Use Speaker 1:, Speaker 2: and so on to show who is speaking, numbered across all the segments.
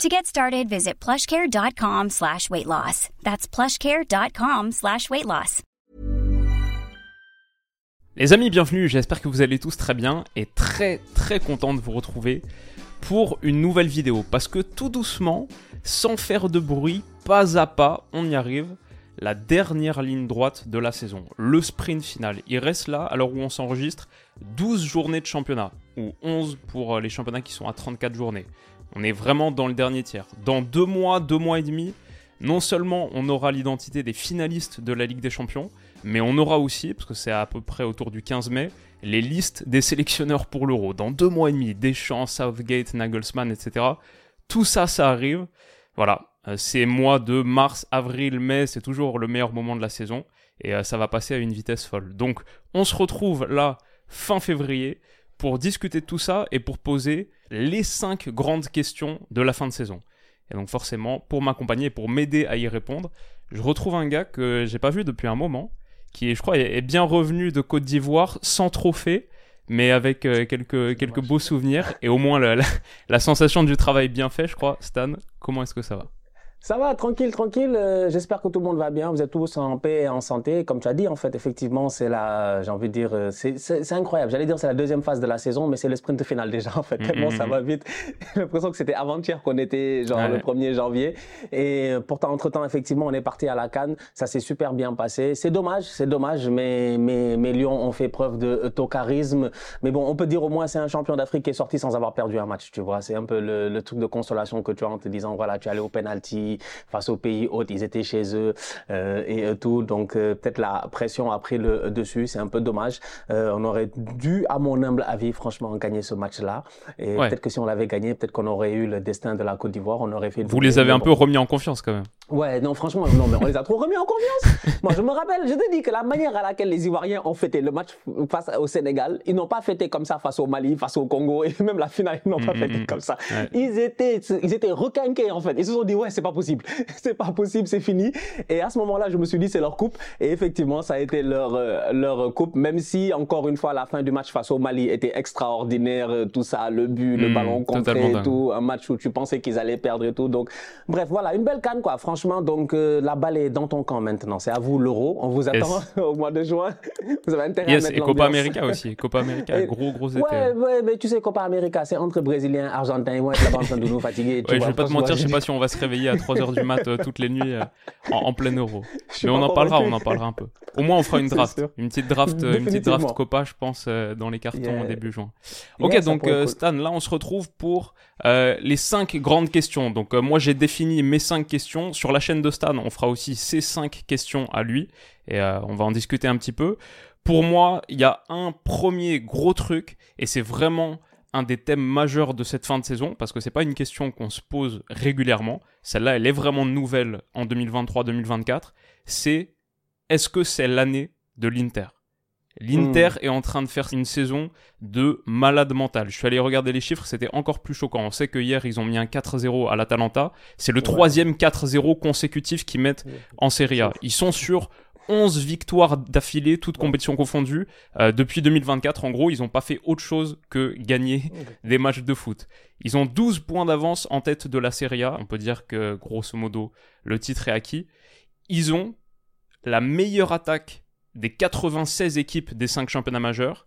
Speaker 1: To get started, visit plushcare.com slash weight loss. That's plushcare.com slash weight loss.
Speaker 2: Les amis, bienvenue, j'espère que vous allez tous très bien et très très content de vous retrouver pour une nouvelle vidéo. Parce que tout doucement, sans faire de bruit, pas à pas, on y arrive. La dernière ligne droite de la saison, le sprint final. Il reste là, l'heure où on s'enregistre, 12 journées de championnat, ou 11 pour les championnats qui sont à 34 journées. On est vraiment dans le dernier tiers. Dans deux mois, deux mois et demi, non seulement on aura l'identité des finalistes de la Ligue des Champions, mais on aura aussi, parce que c'est à peu près autour du 15 mai, les listes des sélectionneurs pour l'Euro. Dans deux mois et demi, Deschamps, Southgate, Nagelsmann, etc. Tout ça, ça arrive. Voilà, euh, ces mois de mars, avril, mai, c'est toujours le meilleur moment de la saison, et euh, ça va passer à une vitesse folle. Donc, on se retrouve là, fin février, pour discuter de tout ça et pour poser les 5 grandes questions de la fin de saison. Et donc forcément, pour m'accompagner et pour m'aider à y répondre, je retrouve un gars que j'ai pas vu depuis un moment, qui je crois est bien revenu de Côte d'Ivoire sans trophée, mais avec euh, quelques, quelques beaux souvenirs et au moins la, la sensation du travail bien fait, je crois. Stan, comment est-ce que ça va?
Speaker 3: Ça va, tranquille, tranquille. Euh, j'espère que tout le monde va bien. Vous êtes tous en paix et en santé. Comme tu as dit, en fait, effectivement, c'est la, j'ai envie de dire, euh, c'est incroyable. J'allais dire c'est la deuxième phase de la saison, mais c'est le sprint final déjà, en fait. Mm, Tellement mm, ça mm. va vite. J'ai l'impression que c'était avant-hier qu'on était, genre, le 1er janvier. Et euh, pourtant, entre-temps, effectivement, on est parti à la Cannes. Ça s'est super bien passé. C'est dommage, c'est dommage, mais, mais, mais Lyon ont fait preuve de tocarisme. Mais bon, on peut dire au moins c'est un champion d'Afrique qui est sorti sans avoir perdu un match, tu vois. C'est un peu le, le, truc de consolation que tu as en te disant, voilà, tu es allé au penalty face aux pays hôtes, ils étaient chez eux euh, et euh, tout. Donc euh, peut-être la pression a pris le dessus, c'est un peu dommage. on aurait dû, à mon humble avis, franchement, gagner ce match-là. Et peut-être que si on l'avait gagné, peut-être qu'on aurait eu le destin de la Côte d'Ivoire, on aurait fait.
Speaker 2: Vous les avez un peu remis en confiance quand même.
Speaker 3: Ouais, non, franchement, non, mais on les a trop remis en confiance. Moi, je me rappelle, je te dis que la manière à laquelle les Ivoiriens ont fêté le match face au Sénégal, ils n'ont pas fêté comme ça face au Mali, face au Congo, et même la finale, ils n'ont pas mm, fêté mm, comme ça. Mm. Ils étaient, ils étaient requinqués, en fait. Ils se sont dit, ouais, c'est pas possible. c'est pas possible, c'est fini. Et à ce moment-là, je me suis dit, c'est leur coupe. Et effectivement, ça a été leur, euh, leur coupe, même si, encore une fois, la fin du match face au Mali était extraordinaire, euh, tout ça, le but, le ballon contré et tout, un match où tu pensais qu'ils allaient perdre et tout. Donc, bref, voilà, une belle canne, quoi. Franchement, donc euh, la balle est dans ton camp maintenant. C'est à vous l'euro. On vous attend au mois de juin.
Speaker 2: vous avez intérêt à mettre et Copa América aussi. Copa América, gros, gros été.
Speaker 3: Ouais, ouais, mais tu sais, Copa América, c'est entre Brésiliens, Argentins. Ils vont être là-bas en train de nous fatiguer.
Speaker 2: ouais, je vais pas te mentir, je sais pas si on va se réveiller à 3h du mat euh, toutes les nuits euh, en, plein euro. Mais on en parlera, on en parlera un peu. Au moins, on fera une draft. Une petite draft, une petite draft Copa, je pense, dans les cartons début juin. Ok, donc Stan, là, on se retrouve pour les 5 grandes questions. Donc, moi, j'ai défini mes 5 questions. Sur la chaîne de Stan, on fera aussi ces 5 questions à lui et euh, on va en discuter un petit peu. Pour moi, il y a un premier gros truc et c'est vraiment un des thèmes majeurs de cette fin de saison parce que c'est pas une question qu'on se pose régulièrement. Celle-là, elle est vraiment nouvelle en 2023-2024. C'est est-ce que c'est l'année de l'Inter? L'Inter hmm. est en train de faire une saison de malade mental. Je suis allé regarder les chiffres, c'était encore plus choquant. On sait que hier, ils ont mis un 4-0 à l'Atalanta. C'est le troisième 4-0 consécutif qu'ils mettent en Serie A. Ils sont sur 11 victoires d'affilée, toutes compétitions confondues, euh, depuis 2024. En gros, ils n'ont pas fait autre chose que gagner des matchs de foot. Ils ont 12 points d'avance en tête de la Serie A. On peut dire que, grosso modo, le titre est acquis. Ils ont la meilleure attaque des 96 équipes des 5 championnats majeurs,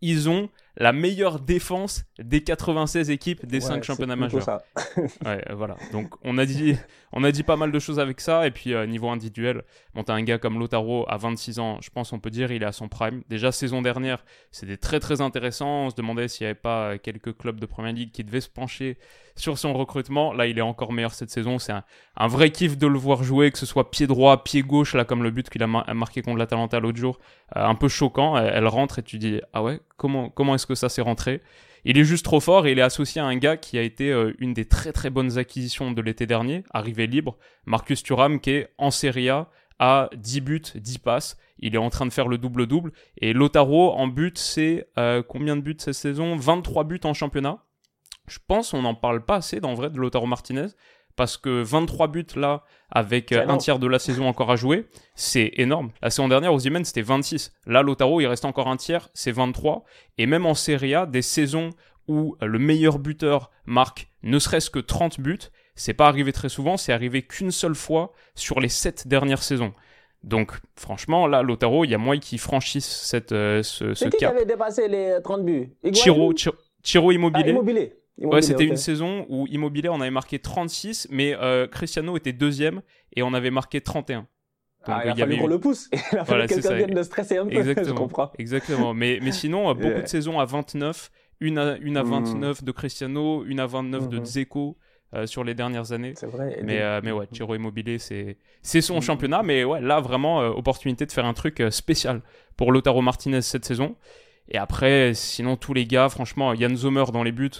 Speaker 2: ils ont la meilleure défense des 96 équipes des 5 championnats majeurs. Ça. ouais, voilà. Donc on a dit on a dit pas mal de choses avec ça et puis euh, niveau individuel, bon t'as un gars comme Lotaro à 26 ans, je pense on peut dire il est à son prime. Déjà saison dernière, c'était très très intéressant, on se demandait s'il n'y avait pas quelques clubs de première ligue qui devaient se pencher sur son recrutement. Là, il est encore meilleur cette saison, c'est un, vrai kiff de le voir jouer que ce soit pied droit, pied gauche là comme le but qu'il a marqué contre l'Atalanta l'autre jour, euh, un peu choquant, elle, elle rentre et tu dis ah ouais, comment comment que ça s'est rentré. Il est juste trop fort et il est associé à un gars qui a été euh, une des très très bonnes acquisitions de l'été dernier, arrivé libre, Marcus Thuram, qui est en Serie A à 10 buts, 10 passes. Il est en train de faire le double-double. Et Lotaro, en but, c'est euh, combien de buts cette saison? 23 buts en championnat. Je pense on n'en parle pas assez, dans vrai, de Lotaro Martinez. Parce que 23 buts là, avec euh, un tiers de la saison encore à jouer, c'est énorme. La saison dernière, aux Ozymen, c'était 26. Là, Lotaro, il reste encore un tiers, c'est 23. Et même en Serie A, des saisons où le meilleur buteur marque ne serait-ce que 30 buts, c'est pas arrivé très souvent, c'est arrivé qu'une seule fois sur les 7 dernières saisons. Donc, franchement, là, Lotaro, il y a moyen qu'il franchisse cette, euh, ce, ce
Speaker 3: qui
Speaker 2: cap.
Speaker 3: avait dépassé les 30 buts?
Speaker 2: Chiro, Chiro, Chiro
Speaker 3: Ah,
Speaker 2: Immobilier. Ouais, c'était une saison où Immobilier on avait marqué 36, mais euh, Cristiano était deuxième et on avait marqué 31. Donc,
Speaker 3: Ah, il a fallu qu'on
Speaker 2: eu-
Speaker 3: le pousse. Il a fallu
Speaker 2: Voilà,
Speaker 3: que
Speaker 2: c'est
Speaker 3: quelqu'un
Speaker 2: ça.
Speaker 3: vienne de stresser un peu. Je
Speaker 2: Exactement.
Speaker 3: comprends.
Speaker 2: Exactement. Mais, mais sinon, euh, beaucoup de saisons à 29, une à, une à
Speaker 3: Mm.
Speaker 2: 29 de Cristiano, une à 29 de
Speaker 3: Mhm.
Speaker 2: Dzeko euh, sur les dernières années.
Speaker 3: C'est vrai.
Speaker 2: Mais, euh, mais ouais, Chiro Immobilier, c'est, c'est son championnat. Mais ouais, là, vraiment, euh, opportunité de faire un truc spécial pour Lotaro Martinez cette saison. Et après, sinon, tous les gars, franchement, Yann Sommer dans les buts,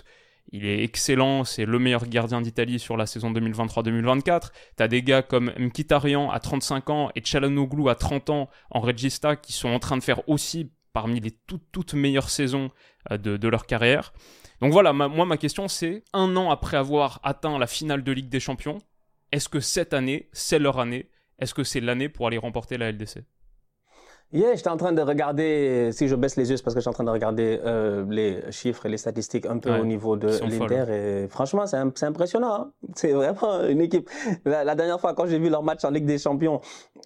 Speaker 2: il est excellent. C'est le meilleur gardien d'Italie sur la saison 2023-2024. T'as des gars comme Mkhitaryan à 35 ans et Çalhanoğlu à 30 ans en Regista qui sont en train de faire aussi parmi les toutes, toutes meilleures saisons euh, de, leur carrière. Donc voilà, moi ma question c'est, un an après avoir atteint la finale de Ligue des Champions, est-ce que cette année, c'est leur année? Est-ce que c'est l'année pour aller remporter la LDC
Speaker 3: Yeah, j'étais en train de regarder, si je baisse les yeux, c'est parce que je suis en train de regarder euh, les chiffres et les statistiques un peu
Speaker 2: Ouais,
Speaker 3: au niveau de l'Inter. Et franchement, c'est im- c'est impressionnant. hein. C'est vraiment une équipe. La, la dernière fois, quand j'ai vu leur match en Ligue des Champions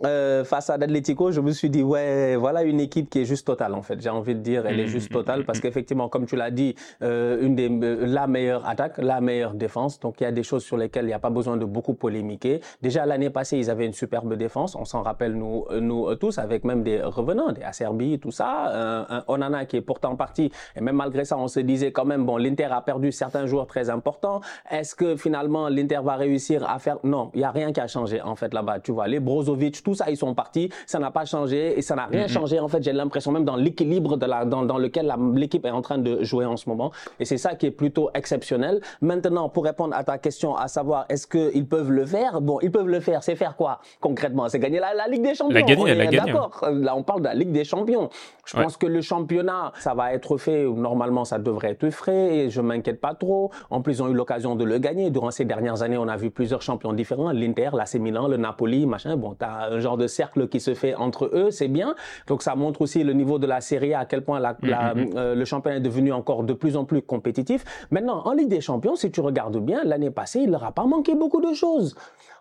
Speaker 3: euh, face à l'Atlético, je me suis dit, ouais, voilà une équipe qui est juste totale, en fait. J'ai envie de dire, elle est juste
Speaker 2: mhm,
Speaker 3: totale parce
Speaker 2: mhm.
Speaker 3: qu'effectivement, comme tu l'as dit, euh, une des, la meilleure attaque, la meilleure défense. Donc, il y a des choses sur lesquelles il n'y a pas besoin de beaucoup polémiquer. Déjà, l'année passée, ils avaient une superbe défense. On s'en rappelle, nous, nous tous, avec même des revenants, des Acerbi, tout ça. Un, un Onana qui est pourtant parti. Et même malgré ça, on se disait quand même, bon, l'Inter a perdu certains joueurs très importants. Est-ce que finalement, l'Inter va réussir à faire... Non, il n'y a rien qui a changé, en fait, là-bas. Tu vois, les Brozovic, tout ça, ils sont partis. Ça n'a pas changé et ça n'a rien
Speaker 2: Mhm.
Speaker 3: changé, en fait. J'ai l'impression même dans l'équilibre de la, dans, dans lequel l'équipe est en train de jouer en ce moment. Et c'est ça qui est plutôt exceptionnel. Maintenant, pour répondre à ta question, à savoir, est-ce qu'ils peuvent le faire? Bon, ils peuvent le faire. C'est faire quoi, concrètement? C'est gagner la, la Ligue des Champions.
Speaker 2: La gagner,
Speaker 3: On est
Speaker 2: la.
Speaker 3: D'accord. Là, on parle de la Ligue des Champions. Je
Speaker 2: Ouais.
Speaker 3: pense que le championnat, ça va être fait. Normalement, ça devrait être frais. Et je m'inquiète pas trop. En plus, ils ont eu l'occasion de le gagner. Durant ces dernières années, on a vu plusieurs champions différents. L'Inter, l'AC Milan, le Napoli, machin. Bon, t'as un genre de cercle qui se fait entre eux. C'est bien. Donc, ça montre aussi le niveau de la Serie A, à quel point la- la-
Speaker 2: Mhm.
Speaker 3: euh, le championnat est devenu encore de plus en plus compétitif. Maintenant, en Ligue des Champions, si tu regardes bien, l'année passée, il leur a pas manqué beaucoup de choses.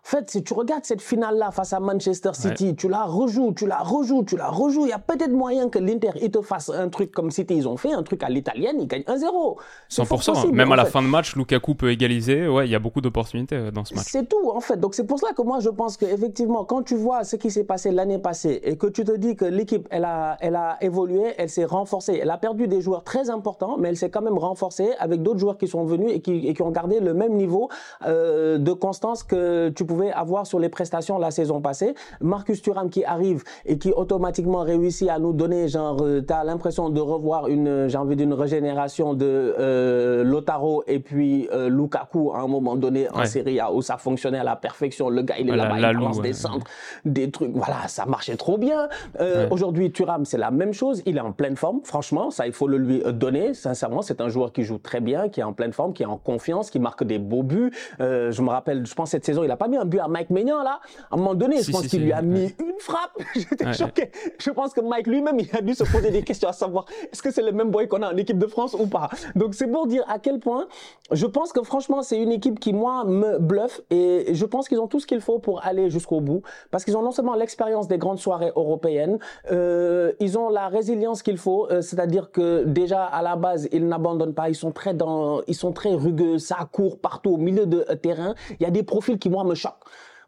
Speaker 3: En fait, si tu regardes cette finale-là face à Manchester City, tu la rejoues, tu la rejoues, tu la rejoues, il y a peut-être moyen que l'Inter, te fasse un truc comme City, ils ont fait, un truc à l'italienne, ils gagnent 1-0. C'est fort
Speaker 2: 100%.
Speaker 3: possible,
Speaker 2: Même à la
Speaker 3: fait.
Speaker 2: fin de match, Lukaku peut égaliser. Ouais, il y a beaucoup d'opportunités euh, dans ce match.
Speaker 3: C'est tout, en fait. Donc, c'est pour cela que moi, je pense qu'effectivement, quand tu vois ce qui s'est passé l'année passée et que tu te dis que l'équipe, elle a, elle a évolué, elle s'est renforcée. Elle a perdu des joueurs très importants, mais elle s'est quand même renforcée avec d'autres joueurs qui sont venus et qui, et qui ont gardé le même niveau euh, de constance que tu pouvais avoir sur les prestations la saison passée. Marcus Thuram qui arrive et qui automatiquement réussit à nous donner, genre, euh, t'as l'impression de revoir une, j'ai envie d'une régénération de euh, Lotaro et puis euh, Lukaku à un moment donné en
Speaker 2: Ouais.
Speaker 3: Serie A où ça fonctionnait à la perfection. Le gars, il est là-bas, il balance
Speaker 2: ouais.
Speaker 3: des centres, des trucs. Voilà, ça marchait trop bien. Euh. Aujourd'hui, Thuram, c'est la même chose. Il est en pleine forme. Franchement, ça, il faut le lui euh, donner. Sincèrement, c'est un joueur qui joue très bien, qui est en pleine forme, qui est en confiance, qui marque des beaux buts. Euh, je me rappelle, je pense cette saison, il a pas mis un but à Mike Maignan là. À un moment donné,
Speaker 2: Si,
Speaker 3: je pense
Speaker 2: si,
Speaker 3: qu'il
Speaker 2: si,
Speaker 3: lui a mis une frappe. J'étais choqué. Je pense que Mike lui-même, il a dû se poser des questions à savoir est-ce que c'est le même boy qu'on a en équipe de France ou pas? Donc c'est pour dire à quel point je pense que franchement, c'est une équipe qui, moi, me bluffe et je pense qu'ils ont tout ce qu'il faut pour aller jusqu'au bout parce qu'ils ont non seulement l'expérience des grandes soirées européennes, euh, ils ont la résilience qu'il faut, euh, c'est-à-dire que déjà à la base, ils n'abandonnent pas, ils sont très dans, ils sont très rugueux, ça court partout au milieu de euh, terrain. Il y a des profils qui, moi, me choquent.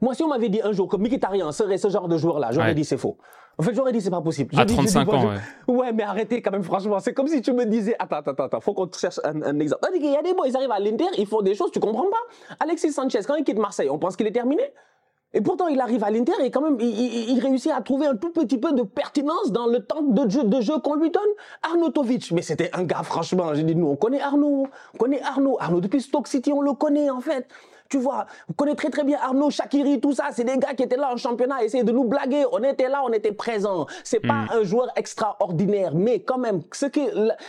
Speaker 3: Moi, si on m'avait dit un jour que Mkhitaryan serait ce genre de joueur-là, j'aurais
Speaker 2: Ouais.
Speaker 3: dit c'est faux. En fait, j'aurais dit c'est pas possible.
Speaker 2: À
Speaker 3: dis- je dis
Speaker 2: 35
Speaker 3: pas,
Speaker 2: ans,
Speaker 3: je- Ouais, mais arrêtez quand même, franchement. C'est comme si tu me disais, attends, attends, attends, faut qu'on te cherche un, un exemple. Il y a des boys, ils arrivent à l'Inter, ils font des choses, tu comprends pas? Alexis Sanchez, quand il quitte Marseille, on pense qu'il est terminé. Et pourtant, il arrive à l'Inter et quand même, il, il- il réussit à trouver un tout petit peu de pertinence dans le temps de jeu, de jeu qu'on lui donne. Arnautovic, mais c'était un gars, franchement, j'ai dit, nous, on connaît Arnaud, on connaît Arnaud. Arnaud, depuis Stoke City, on le connaît, en fait. Tu vois, vous connaissez très très bien Arnaud, Shakiri, tout ça. C'est des gars qui étaient là en championnat, essayer de nous blaguer. On était là, on était présents. C'est pas mm. un joueur extraordinaire, mais quand même, ce qui,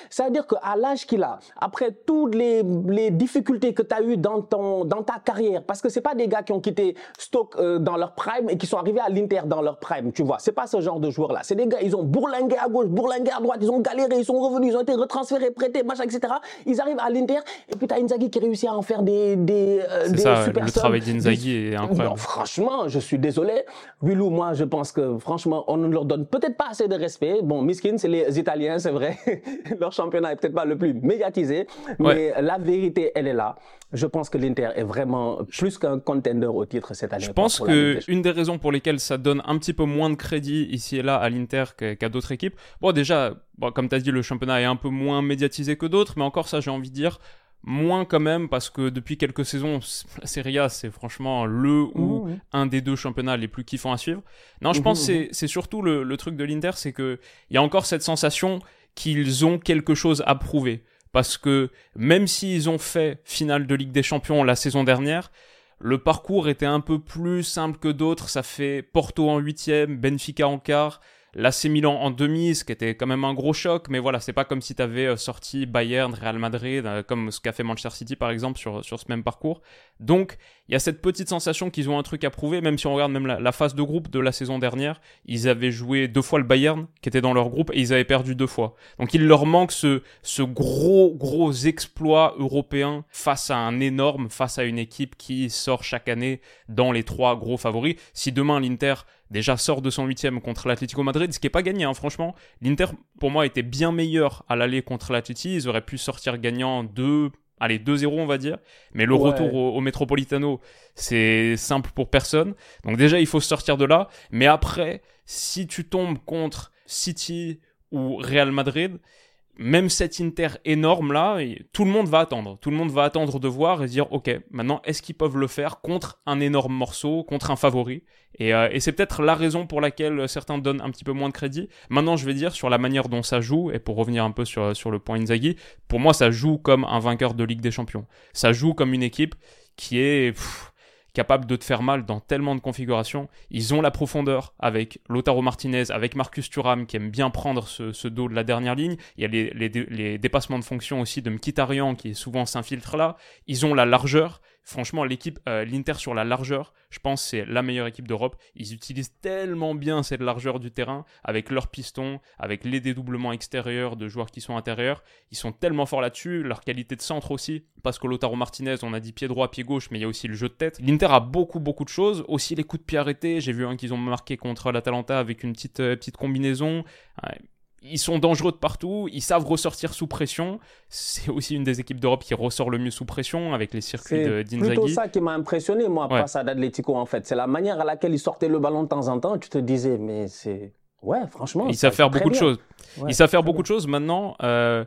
Speaker 3: ça veut dire qu'à l'âge qu'il a, après toutes les, les difficultés que tu as eues dans, ton, dans ta carrière, parce que c'est pas des gars qui ont quitté Stoke euh, dans leur prime et qui sont arrivés à l'Inter dans leur prime, tu vois. C'est pas ce genre de joueur-là. C'est des gars, ils ont bourlingué à gauche, bourlingué à droite, ils ont galéré, ils sont revenus, ils ont été retransférés, prêtés, machin, etc. Ils arrivent à l'Inter et puis tu as Inzaghi qui réussit à en faire des, des,
Speaker 2: euh, des ça, Le travail d'Inzaghi est incroyable. Non,
Speaker 3: franchement, je suis désolé. Willou, moi, je pense que franchement, on ne leur donne peut-être pas assez de respect. Bon, Miskin, c'est les Italiens, c'est vrai. leur championnat est peut-être pas le plus médiatisé, mais la vérité, elle est là. Je pense que l'Inter est vraiment plus qu'un contender au titre cette année.
Speaker 2: Je pense que une des raisons pour lesquelles ça donne un petit peu moins de crédit ici et là à l'Inter qu'à d'autres équipes. Bon, déjà, bon, comme tu as dit, le championnat est un peu moins médiatisé que d'autres, mais encore ça, j'ai envie de dire, moins quand même parce que depuis quelques saisons la Serie A c'est franchement le ou mmh, mmh. un des deux championnats les plus kiffants à suivre non je mmh, pense que c'est surtout le, le, truc de l'Inter c'est que il y a encore cette sensation qu'ils ont quelque chose à prouver parce que même s'ils ont fait finale de Ligue des Champions la saison dernière le parcours était un peu plus simple que d'autres. Ça fait Porto en huitième, Benfica en quart, L'AC Milan en demi, ce qui était quand même un gros choc, mais voilà, c'est pas comme si tu avais euh, sorti Bayern, Real Madrid, euh, comme ce qu'a fait Manchester City par exemple sur, sur ce même parcours. Donc, il y a cette petite sensation qu'ils ont un truc à prouver, même si on regarde même la, phase de groupe de la saison dernière, ils avaient joué deux fois le Bayern, qui était dans leur groupe, et ils avaient perdu deux fois. Donc il leur manque ce, ce gros, gros exploit européen face à un énorme, face à une équipe qui sort chaque année dans les trois gros favoris. Si demain l'Inter déjà sort de son huitième contre l'Atlético Madrid, ce qui n'est pas gagné, hein, franchement. L'Inter, pour moi, était bien meilleur à l'aller contre l'Atleti. Ils auraient pu sortir gagnant 2, allez, 2-0, on va dire. Mais le retour au, Metropolitano, c'est simple pour personne. Donc déjà, il faut sortir de là. Mais après, si tu tombes contre City ou Real Madrid, même cet Inter énorme là, tout le monde va attendre. Tout le monde va attendre de voir et dire ok, maintenant est-ce qu'ils peuvent le faire contre un énorme morceau, contre un favori? Euh, Et, c'est peut-être la raison pour laquelle certains donnent un petit peu moins de crédit. Maintenant, je vais dire sur la manière dont ça joue et pour revenir un peu sur sur le point Inzaghi, pour moi ça joue comme un vainqueur de Ligue des Champions. Ça joue comme une équipe qui est capable de te faire mal dans tellement de configurations. Ils ont la profondeur avec Lotaro Martinez, avec Marcus Thuram qui aime bien prendre ce, dos de la dernière ligne. Il y a les, dépassements de fonction aussi de Mkhitaryan qui souvent s'infiltre là. Ils ont la largeur. Franchement, l'équipe, euh, l'Inter sur la largeur, je pense c'est la meilleure équipe d'Europe. Ils utilisent tellement bien cette largeur du terrain avec leurs pistons, avec les dédoublements extérieurs de joueurs qui sont intérieurs. Ils sont tellement forts là-dessus, leur qualité de centre aussi, parce que Lotaro Martinez, on a dit pied droit, pied gauche, mais il y a aussi le jeu de tête. L'Inter a beaucoup, beaucoup de choses. Aussi les coups de pied arrêtés. J'ai vu un qu'ils ont marqué contre l'Atalanta avec une petite, euh, petite combinaison ils sont dangereux de partout, ils savent ressortir sous pression. C'est aussi une des équipes d'Europe qui ressort le mieux sous pression avec les circuits d'Inzaghi.
Speaker 3: C'est plutôt ça qui m'a impressionné, moi, ouais. face à d'Atletico, en fait. C'est la manière à laquelle ils sortaient le ballon de temps en temps. Tu te disais, mais c'est. Ouais, franchement.
Speaker 2: Ils savent faire beaucoup de choses. ils savent faire beaucoup de choses. Maintenant, euh,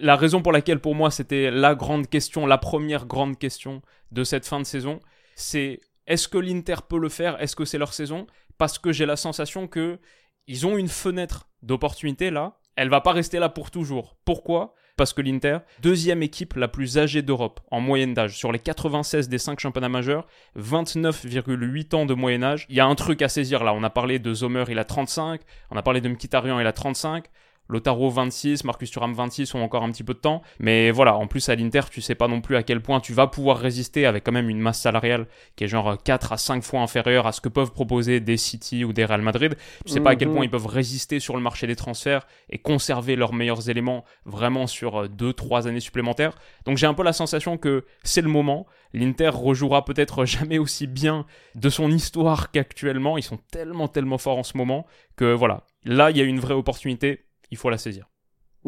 Speaker 2: la raison pour laquelle, pour moi, c'était la grande question, la première grande question de cette fin de saison, c'est est-ce que l'Inter peut le faire? Est-ce que c'est leur saison? Parce que j'ai la sensation que ils ont une fenêtre d'opportunité là. Elle va pas rester là pour toujours. Pourquoi? Parce que l'Inter, deuxième équipe la plus âgée d'Europe en moyenne d'âge. Sur les 96 des 5 championnats majeurs, 29,8 ans de moyen âge. Il y a un truc à saisir là. On a parlé de Zomer, il a 35. On a parlé de Mkhitaryan, il a 35. Lotaro 26, Marcus Thuram 26 ont encore un petit peu de temps. Mais voilà, en plus à l'Inter, tu sais pas non plus à quel point tu vas pouvoir résister avec quand même une masse salariale qui est genre 4 à 5 fois inférieure à ce que peuvent proposer des City ou des Real Madrid. Tu sais pas à quel point mhm. ils peuvent résister sur le marché des transferts et conserver leurs meilleurs éléments vraiment sur 2-3 euh, années supplémentaires. Donc j'ai un peu la sensation que c'est le moment. L'Inter rejouera peut-être jamais aussi bien de son histoire qu'actuellement. Ils sont tellement tellement forts en ce moment que voilà. Là, il y a une vraie opportunité il faut la saisir.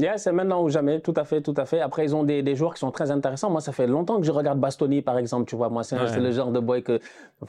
Speaker 3: Yeah, c'est maintenant ou jamais, tout à fait, tout à fait. Après, ils ont des, des, joueurs qui sont très intéressants. Moi, ça fait longtemps que je regarde Bastoni, par exemple, tu vois. Moi, c'est le genre de boy que...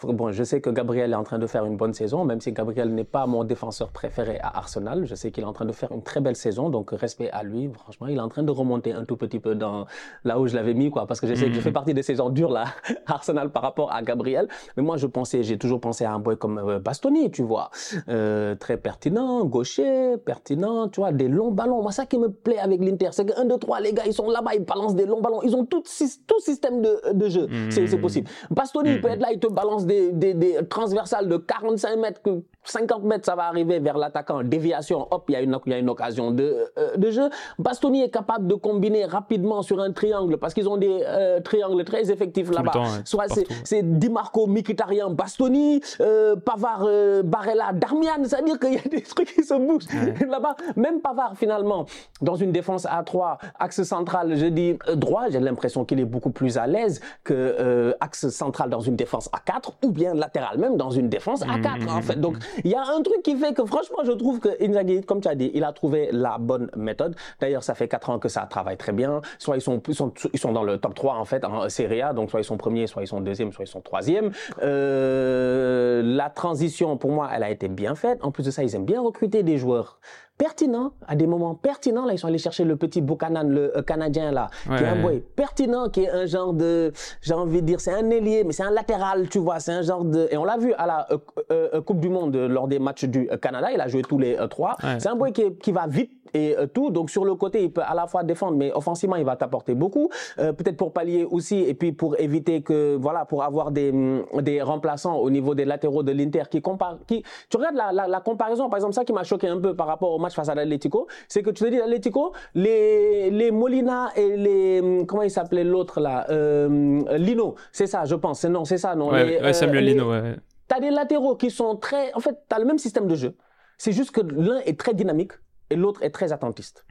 Speaker 3: Bon, je sais que Gabriel est en train de faire une bonne saison, même si Gabriel n'est pas mon défenseur préféré à Arsenal. Je sais qu'il est en train de faire une très belle saison, donc respect à lui. Franchement, il est en train de remonter un tout petit peu dans là où je l'avais mis, quoi. Parce que je sais que je fais mhm. partie des saisons dures, là, Arsenal par rapport à Gabriel. Mais moi, je pensais, j'ai toujours pensé à un boy comme euh, Bastoni, tu vois. Euh, très pertinent, gaucher, pertinent, tu vois, des longs ballons. Moi, ça qui me plaît avec l'Inter, c'est que 1, 2, 3, les gars, ils sont là-bas, ils balancent des longs ballons. Ils ont tout, tout système de, de jeu. Mmh. C'est possible. Bastoni, il peut être là, il te balance des, des, des transversales de 45 mètres, 50 mètres, ça va arriver vers l'attaquant. Déviation, hop, il y, a une, y a une occasion de, euh, de jeu. Bastoni est capable de combiner rapidement sur un triangle parce qu'ils ont des euh, triangles très effectifs là-bas. Soit c'est Di Marco, Mkhitaryan, Bastoni, euh, Pavard, Barella, Darmian. C'est-à-dire qu'il y a des trucs qui se bougent là-bas. Même Pavard, finalement, dans une défense à 3, axe central, je dis droit, j'ai l'impression qu'il est beaucoup plus à l'aise que axe central dans une défense à 4 ou bien latéral même dans une défense à 4 en fait. Donc il y a un truc qui fait que franchement, je trouve que Inzaghi, comme tu as dit, il a trouvé la bonne méthode. D'ailleurs, ça fait 4 ans que ça travaille très bien. Soit ils sont, ils sont, ils sont dans le top 3 en fait en Serie A, donc soit ils sont premiers, soit ils sont deuxième, soit ils sont troisième. Euh, la transition, pour moi, elle a été bien faite. En plus de ça, ils aiment bien recruter des joueurs pertinent, à des moments pertinents. Là, ils sont allés chercher le petit Buchanan, le euh, Canadien, là, qui est un boy pertinent, qui est un genre de, j'ai envie de dire, c'est un ailier, mais c'est un latéral, tu vois, c'est un genre de, et on l'a vu à la euh, euh, Coupe du Monde lors des matchs du Canada, il a joué tous les trois. C'est un boy qui, qui va vite et tout. Donc sur le côté, il peut à la fois défendre, mais offensivement, il va t'apporter beaucoup. Peut-être pour pallier aussi, et puis pour éviter que, voilà, pour avoir des, mm, des remplaçants au niveau des latéraux de l'Inter qui comparent, qui, tu regardes la, la, la, comparaison, par exemple, ça qui m'a choqué un peu par rapport au match face à l'Atlético, c'est que tu te dis l'Atlético, les, les Molina et les, comment il s'appelait l'autre là, euh, Lino, c'est ça, je pense, c'est non, c'est ça, non.
Speaker 2: Ouais, Samuel euh, Lino, ouais.
Speaker 3: T'as des latéraux qui sont très, en fait, t'as le même système de jeu. C'est juste que l'un est très dynamique et l'autre est très attentiste.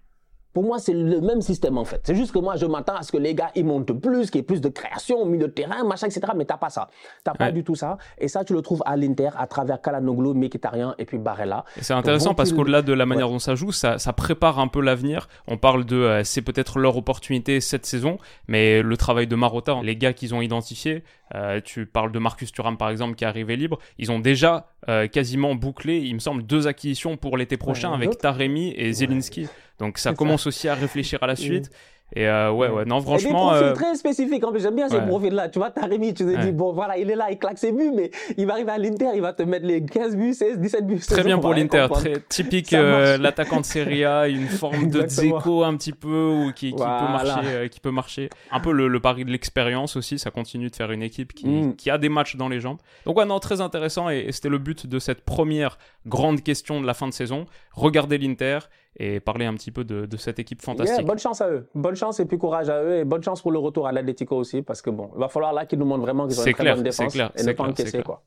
Speaker 3: Pour moi, c'est le même système en fait. C'est juste que moi, je m'attends à ce que les gars, ils montent plus, qu'il y ait plus de création au milieu de terrain, machin, etc. Mais t'as pas ça. T'as pas du tout ça. Et ça, tu le trouves à l'Inter à travers Kalanoglu, Mkhitaryan et puis Barella.
Speaker 2: C'est intéressant parce qu'au-delà de la manière dont ça joue, ça, ça prépare un peu l'avenir. On parle de, euh, c'est peut-être leur opportunité cette saison, mais le travail de Marotta, les gars qu'ils ont identifiés, euh, tu parles de Marcus Thuram par exemple qui est arrivé libre. Ils ont déjà euh, quasiment bouclé, il me semble, deux acquisitions pour l'été prochain avec Taremi et Zelinski. Donc ça commence aussi à réfléchir à la suite. Et euh, ouais, ouais, non, franchement.
Speaker 3: Des profils très spécifiques. En plus, j'aime bien ces profils-là. Tu vois, Taremi, tu te dis, bon, voilà, il est là, il claque ses buts, mais il va arriver à l'Inter, il va te mettre les 15 buts, 16, 17 buts.
Speaker 2: Très bien pour l'Inter. Très typique, l'attaquant de Serie A, une forme de Dzeko un petit peu, ou qui, qui peut marcher, qui peut marcher. Un peu le, pari de l'expérience aussi. Ça continue de faire une équipe qui, mm. qui, a des matchs dans les jambes. Donc, ouais, non, très intéressant. Et, et c'était le but de cette première grande question de la fin de saison. Regardez l'Inter et parler un petit peu de, cette équipe fantastique.
Speaker 3: bonne chance à eux. Bonne chance et puis courage à eux. Et bonne chance pour le retour à l'Atletico aussi, parce que bon, il va falloir là qu'ils nous montrent vraiment qu'ils ont une très bonne défense clair, et ne pas encaisser, quoi.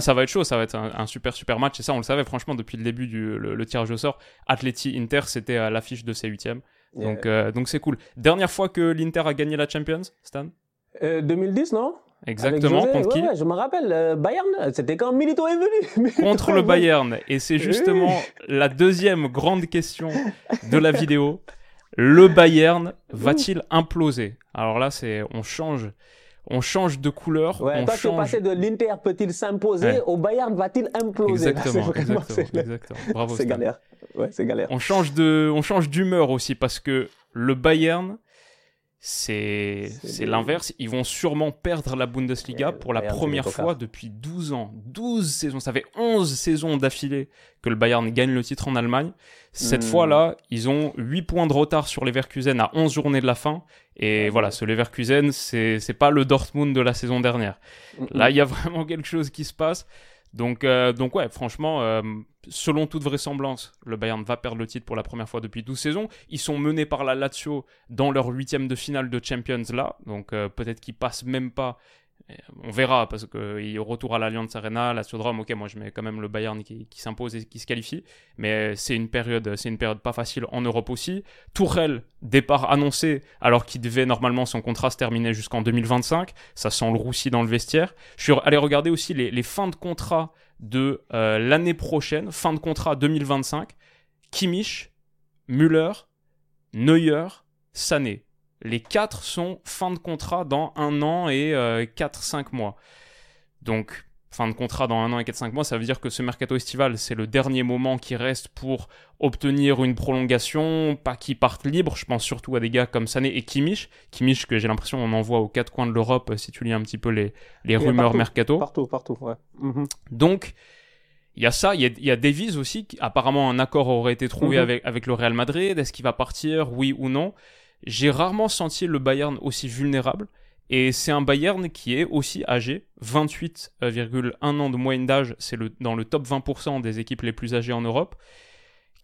Speaker 2: ça va être chaud, ça va être un, super super match et ça on le savait franchement depuis le début du le, tirage au sort. Atleti Inter c'était à l'affiche de ces huitièmes, donc euh, donc c'est cool. Dernière fois que l'Inter a gagné la Champions, Stan?
Speaker 3: 2010 euh, non?
Speaker 2: Exactement, contre qui
Speaker 3: Je me rappelle, euh, Bayern, c'était quand Milito est venu.
Speaker 2: contre le Bayern. Et c'est justement la deuxième grande question de la vidéo. Le Bayern va-t-il imploser? Alors là, c'est on change, on change de couleur.
Speaker 3: Ouais,
Speaker 2: on
Speaker 3: toi,
Speaker 2: change...
Speaker 3: passé de l'Inter peut-il s'imposer au Bayern va-t-il imploser?
Speaker 2: Exactement, exactement, Bravo.
Speaker 3: C'est galère. Ouais, c'est galère.
Speaker 2: On change de, on change d'humeur aussi parce que le Bayern c'est l'inverse. Ils vont sûrement perdre la Bundesliga pour la première fois depuis 12 ans. 12 saisons. Ça fait 11 saisons d'affilée que le Bayern gagne le titre en Allemagne. Cette hmm. fois-là, ils ont 8 points de retard sur Leverkusen à 11 journées de la fin. Et voilà, ce Leverkusen, c'est pas le Dortmund de la saison dernière. Là, il y a vraiment quelque chose qui se passe. Donc, euh, donc ouais, franchement, euh, selon toute vraisemblance, le Bayern va perdre le titre pour la première fois depuis 12 saisons. Ils sont menés par la Lazio dans leur huitième de finale de Champions là, donc euh, peut-être qu'ils passent même pas on verra parce que retour à l'Alliance Arena, la Sodrome, ok, moi je mets quand même le Bayern qui, s'impose et qui se qualifie, mais c'est une période, c'est une période pas facile en Europe aussi. Tourelle, départ annoncé alors qu'il devait normalement son contrat se terminer jusqu'en 2025, ça sent le roussi dans le vestiaire. Je suis allé regarder aussi les, fins de contrat de euh, l'année prochaine, fin de contrat 2025, Kimmich, Müller, Neuer, Sané. Les quatre sont fin de contrat dans un an et 4-5 euh, mois. Donc, fin de contrat dans un an et 4-5 mois, ça veut dire que ce mercato estival, c'est le dernier moment qui reste pour obtenir une prolongation, pas qu'ils partent libres. Je pense surtout à des gars comme Sané et Kimmich. Kimmich, que j'ai l'impression on envoie aux quatre coins de l'Europe, si tu lis un petit peu les, les rumeurs mercato.
Speaker 3: Partout, partout, ouais.
Speaker 2: Mhm. Donc, il y a ça, il y a, il y a Davies aussi. apparemment, un accord aurait été trouvé mhm. avec, avec le Real Madrid. Est-ce qu'il va partir, oui ou non? J'ai rarement senti le Bayern aussi vulnérable. Et c'est un Bayern qui est aussi âgé, 28,1 ans de moyenne d'âge, c'est dans le top 20% des équipes les plus âgées en Europe.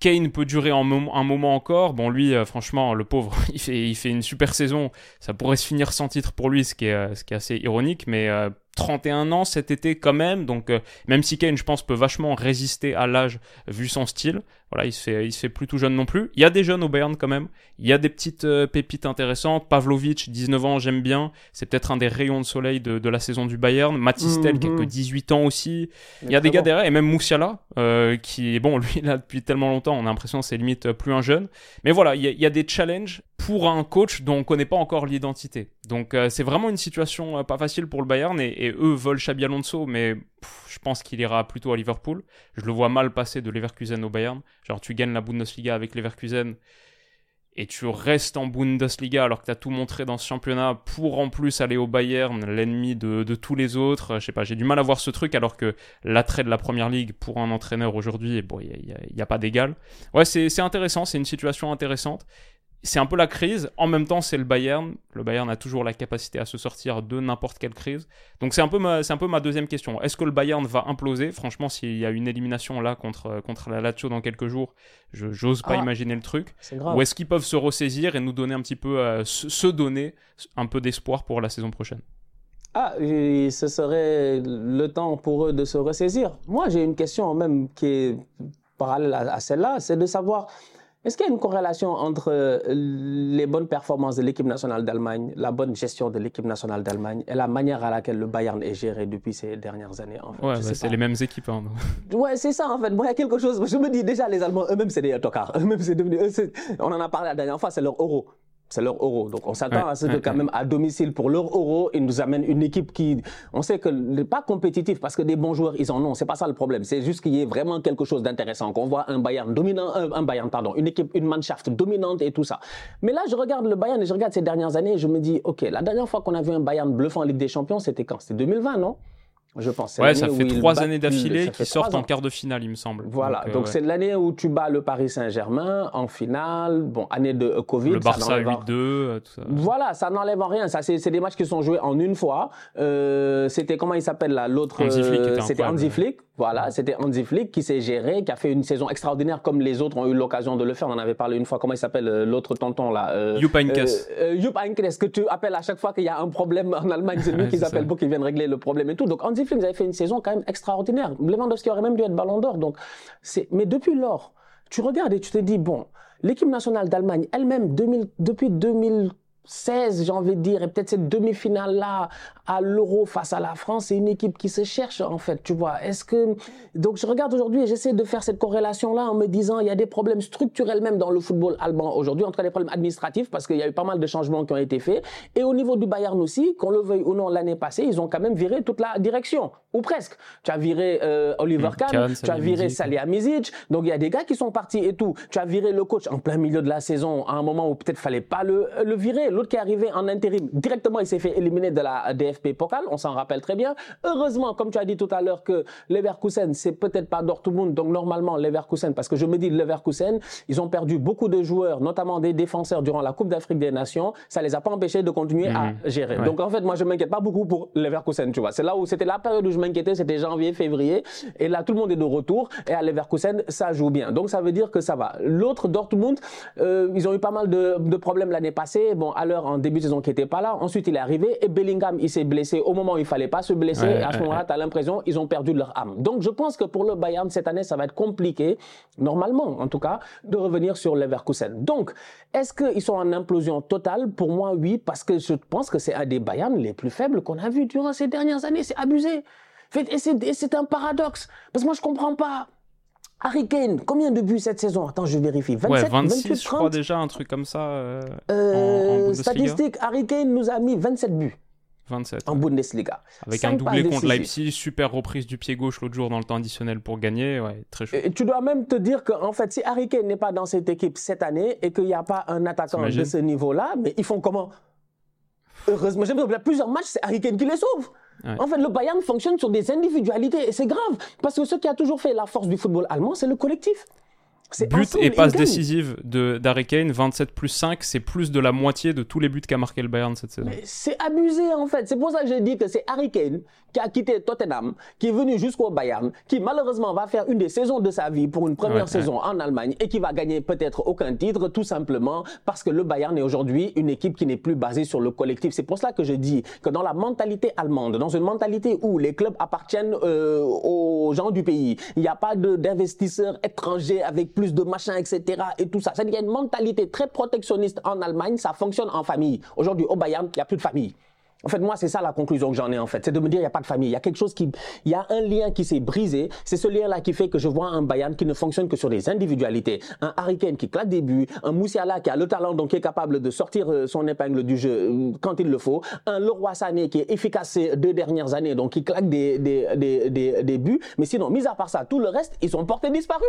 Speaker 2: Kane peut durer un, moment encore. Bon, lui, euh, franchement, le pauvre, il fait, une super saison. Ça pourrait se finir sans titre pour lui, ce qui est, euh, assez ironique, mais euh, 31 ans cet été quand même, donc euh, même si Kane, je pense, peut vachement résister à l'âge vu son style, voilà, il se fait, il se fait plus tout jeune non plus. Il y a des jeunes au Bayern quand même, il y a des petites euh, pépites intéressantes. Pavlovic, 19 ans, j'aime bien, c'est peut-être un des rayons de soleil de, de la saison du Bayern. Matistel, mm -hmm. 18 ans aussi. Il y a des gars derrière, et même Moussiala, euh, qui, bon, lui là depuis tellement longtemps, on a l'impression que c'est limite plus un jeune. Mais voilà, il y, a, il y a des challenges pour un coach dont on connaît pas encore l'identité. Donc c'est vraiment une situation pas facile pour le Bayern et, et eux veulent Xabi Alonso, mais je pense qu'il ira plutôt à Liverpool. Je le vois mal passer de Leverkusen au Bayern. Genre, tu gagnes la Bundesliga avec Leverkusen et tu restes en Bundesliga alors que tu as tout montré dans ce championnat pour en plus aller au Bayern, l'ennemi de, tous les autres. Je sais pas, j'ai du mal à voir ce truc alors que l'attrait de la première ligue pour un entraîneur aujourd'hui, bon, il n'y a, a, pas d'égal. Ouais, c'est intéressant, c'est une situation intéressante c'est un peu la crise. En même temps, c'est le Bayern. Le Bayern a toujours la capacité à se sortir de n'importe quelle crise. Donc c'est un peu ma, c'est un peu ma deuxième question. Est-ce que le Bayern va imploser? Franchement, s'il y a une élimination là contre contre la Lazio dans quelques jours, je j'ose pas ah, imaginer le truc. Ou est-ce qu'ils peuvent se ressaisir et nous donner un petit peu, euh, se, donner un peu d'espoir pour la saison prochaine?
Speaker 3: Ah, ce serait le temps pour eux de se ressaisir. Moi, j'ai une question même qui est parallèle à celle-là, c'est de savoir est-ce qu'il y a une corrélation entre euh, les bonnes performances de l'équipe nationale d'Allemagne, la bonne gestion de l'équipe nationale d'Allemagne et la manière à laquelle le Bayern est géré depuis ces dernières années
Speaker 2: en fait, Ouais, c'est les mêmes équipes. Hein,
Speaker 3: ouais, c'est ça en fait. Moi, il y a quelque chose. Je me dis déjà, les Allemands eux-mêmes, c'est des tocards. Eux-mêmes, c'est devenu. on en a parlé la dernière fois, c'est leur euro c'est leur euro. Donc on s'attend à ce que quand même à domicile pour leur euro, ils nous amènent une équipe qui, on sait que n'est pas compétitif parce que des bons joueurs ils en ont. C'est pas ça le problème. C'est juste qu'il y ait vraiment quelque chose d'intéressant, qu'on voit un Bayern dominant, euh, un, Bayern pardon, une équipe, une Mannschaft dominante et tout ça. Mais là je regarde le Bayern et je regarde ces dernières années et je me dis, ok, la dernière fois qu'on a vu un Bayern bluffant en Ligue des Champions, c'était quand? C'était 2020, non? Je pense.
Speaker 2: Ouais, ça fait trois années d'affilée qui sortent en quart de finale, il me semble.
Speaker 3: Voilà, donc euh, c'est l'année où tu bats le Paris Saint-Germain en finale. Bon, année de euh, Covid.
Speaker 2: Le Barça 8-2, euh, tout ça.
Speaker 3: Voilà, ça n'enlève rien. Ça, c'est des matchs qui sont joués en une fois. Euh, c'était comment il s'appelle là L'autre. C'était Hansi Flick. Voilà, c'était Hansi Flick qui s'est géré, qui a fait une saison extraordinaire comme les autres ont eu l'occasion de le faire. On en avait parlé une fois. Comment il s'appelle l'autre tonton là
Speaker 2: Jupp Heynckes.
Speaker 3: Jupp Heynckes, que tu appelles à chaque fois qu'il y a un problème en Allemagne. C'est lui qu'ils appellent pour qu'ils viennent régler le problème et tout. Donc Hansi Flick avait fait une saison quand même extraordinaire. Lewandowski aurait même dû être ballon d'or. Donc, mais depuis lors, tu regardes et tu te dis, bon, l'équipe nationale d'Allemagne elle-même, depuis 2000, 16, j'ai envie de dire, et peut-être cette demi-finale-là à l'Euro face à la France, c'est une équipe qui se cherche en fait, tu vois. Est-ce que donc je regarde aujourd'hui et j'essaie de faire cette corrélation-là en me disant il y a des problèmes structurels même dans le football allemand aujourd'hui, entre les problèmes administratifs parce qu'il y a eu pas mal de changements qui ont été faits, et au niveau du Bayern aussi, qu'on le veuille ou non, l'année passée, ils ont quand même viré toute la direction ou presque. Tu as viré euh, Oliver Kahn, tu as viré Salihamidzic, donc il y a des gars qui sont partis et tout. Tu as viré le coach en plein milieu de la saison à un moment où peut-être fallait pas le, le virer L'autre qui est arrivé en intérim, directement, il s'est fait éliminer de la DFP Pokal, on s'en rappelle très bien. Heureusement, comme tu as dit tout à l'heure, que Leverkusen, c'est peut-être pas Dortmund, donc normalement Leverkusen, parce que je me dis Leverkusen, ils ont perdu beaucoup de joueurs, notamment des défenseurs durant la Coupe d'Afrique des Nations, ça les a pas empêchés de continuer à mhm. gérer. Donc en fait, moi je m'inquiète pas beaucoup pour Leverkusen, tu vois. C'est là où c'était la période où je m'inquiétais, c'était janvier, février, et là tout le monde est de retour, et à Leverkusen, ça joue bien. Donc ça veut dire que ça va. L'autre, Dortmund, euh, ils ont eu pas mal de, de problèmes l'année passée. Bon, à l'heure en début de saison qui n'était pas là. Ensuite, il est arrivé et Bellingham, il s'est blessé au moment où il fallait pas se blesser. et à ce moment-là, tu as l'impression ils ont perdu leur âme. Donc, je pense que pour le Bayern, cette année, ça va être compliqué, normalement en tout cas, de revenir sur Leverkusen. Donc, est-ce qu'ils sont en implosion totale? Pour moi, oui, parce que je pense que c'est un des Bayern les plus faibles qu'on a vu durant ces dernières années. C'est abusé. Et c'est un paradoxe. Parce que moi, je comprends pas. Harry Kane, combien de buts cette saison? Attends, je vérifie.
Speaker 2: 27, ouais, 26, 28, je crois déjà, un truc comme ça. Euh,
Speaker 3: euh, en, statistique, Harry Kane nous a mis 27 buts.
Speaker 2: 27.
Speaker 3: En Bundesliga.
Speaker 2: Avec un doublé contre Leipzig, super reprise du pied gauche l'autre jour dans le temps additionnel pour gagner, ouais, très chaud.
Speaker 3: Et tu dois même te dire qu'en fait, si Harry Kane n'est pas dans cette équipe cette année et qu'il n'y a pas un attaquant de ce niveau-là, mais ils font comment? Heureusement, a plusieurs matchs, c'est Harry Kane qui les sauve. En fait, le Bayern fonctionne sur des individualités et c'est grave parce que ce qui a toujours fait la force du football allemand, c'est le collectif.
Speaker 2: But et passe décisive de d'Harry Kane, 27 plus 5, c'est plus de la moitié de tous les buts qu'a marqué le Bayern cette saison.
Speaker 3: C'est abusé en fait. C'est pour ça que je dis que c'est Harry Kane qui a quitté Tottenham, qui est venu jusqu'au Bayern, qui malheureusement va faire une des saisons de sa vie pour une première saison en Allemagne et qui va gagner peut-être aucun titre tout simplement parce que le Bayern est aujourd'hui une équipe qui n'est plus basée sur le collectif. C'est pour cela que je dis que dans la mentalité allemande, dans une mentalité où les clubs appartiennent euh, aux gens du pays, il n'y a pas d'investisseurs étrangers avec plus de machins, etc. et tout ça. C'est-à-dire y a une mentalité très protectionniste en Allemagne, ça fonctionne en famille. Aujourd'hui, au Bayern, il n'y a plus de famille. En fait, moi, c'est ça la conclusion que j'en ai, en fait. C'est de me dire, il n'y a pas de famille. Il y a quelque chose qui, il y a un lien qui s'est brisé. C'est ce lien-là qui fait que je vois un Bayern qui ne fonctionne que sur des individualités. Un Harry Kane qui claque des buts. Un Moussiala qui a le talent, donc qui est capable de sortir euh, son épingle du jeu euh, quand il le faut. Un Leroy Sané qui est efficace ces deux dernières années, donc qui claque des, des, des, des, buts. Mais sinon, mis à part ça, tout le reste, ils sont portés disparus.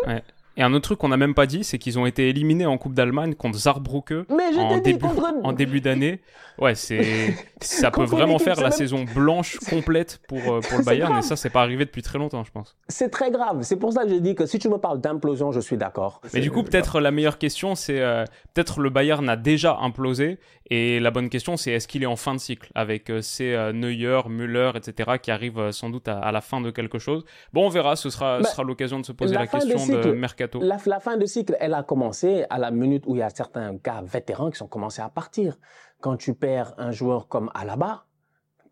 Speaker 2: Et un autre truc qu'on n'a même pas dit, c'est qu'ils ont été éliminés en Coupe d'Allemagne contre Saarbrücke en, début, en début d'année. Ouais, c'est ça peut vraiment faire la saison blanche complète pour, euh, pour le Bayern et ça, c'est pas arrivé depuis très longtemps, je pense.
Speaker 3: C'est très grave. C'est pour ça que je dis que si tu me parles d'implosion, je suis d'accord.
Speaker 2: Mais du coup, peut-être la meilleure question, c'est euh, peut-être le Bayern a déjà implosé et la bonne question, c'est est-ce qu'il est en fin de cycle avec euh, ces Neuer, Müller, etc. qui arrivent sans doute à, la fin de quelque chose. Bon, on verra. Ce sera, bah, sera l'occasion de se poser la, question de mercato
Speaker 3: la, fin de cycle, elle a commencé à la minute où il y a certains gars vétérans qui sont commencés à partir. Quand tu perds un joueur comme Alaba,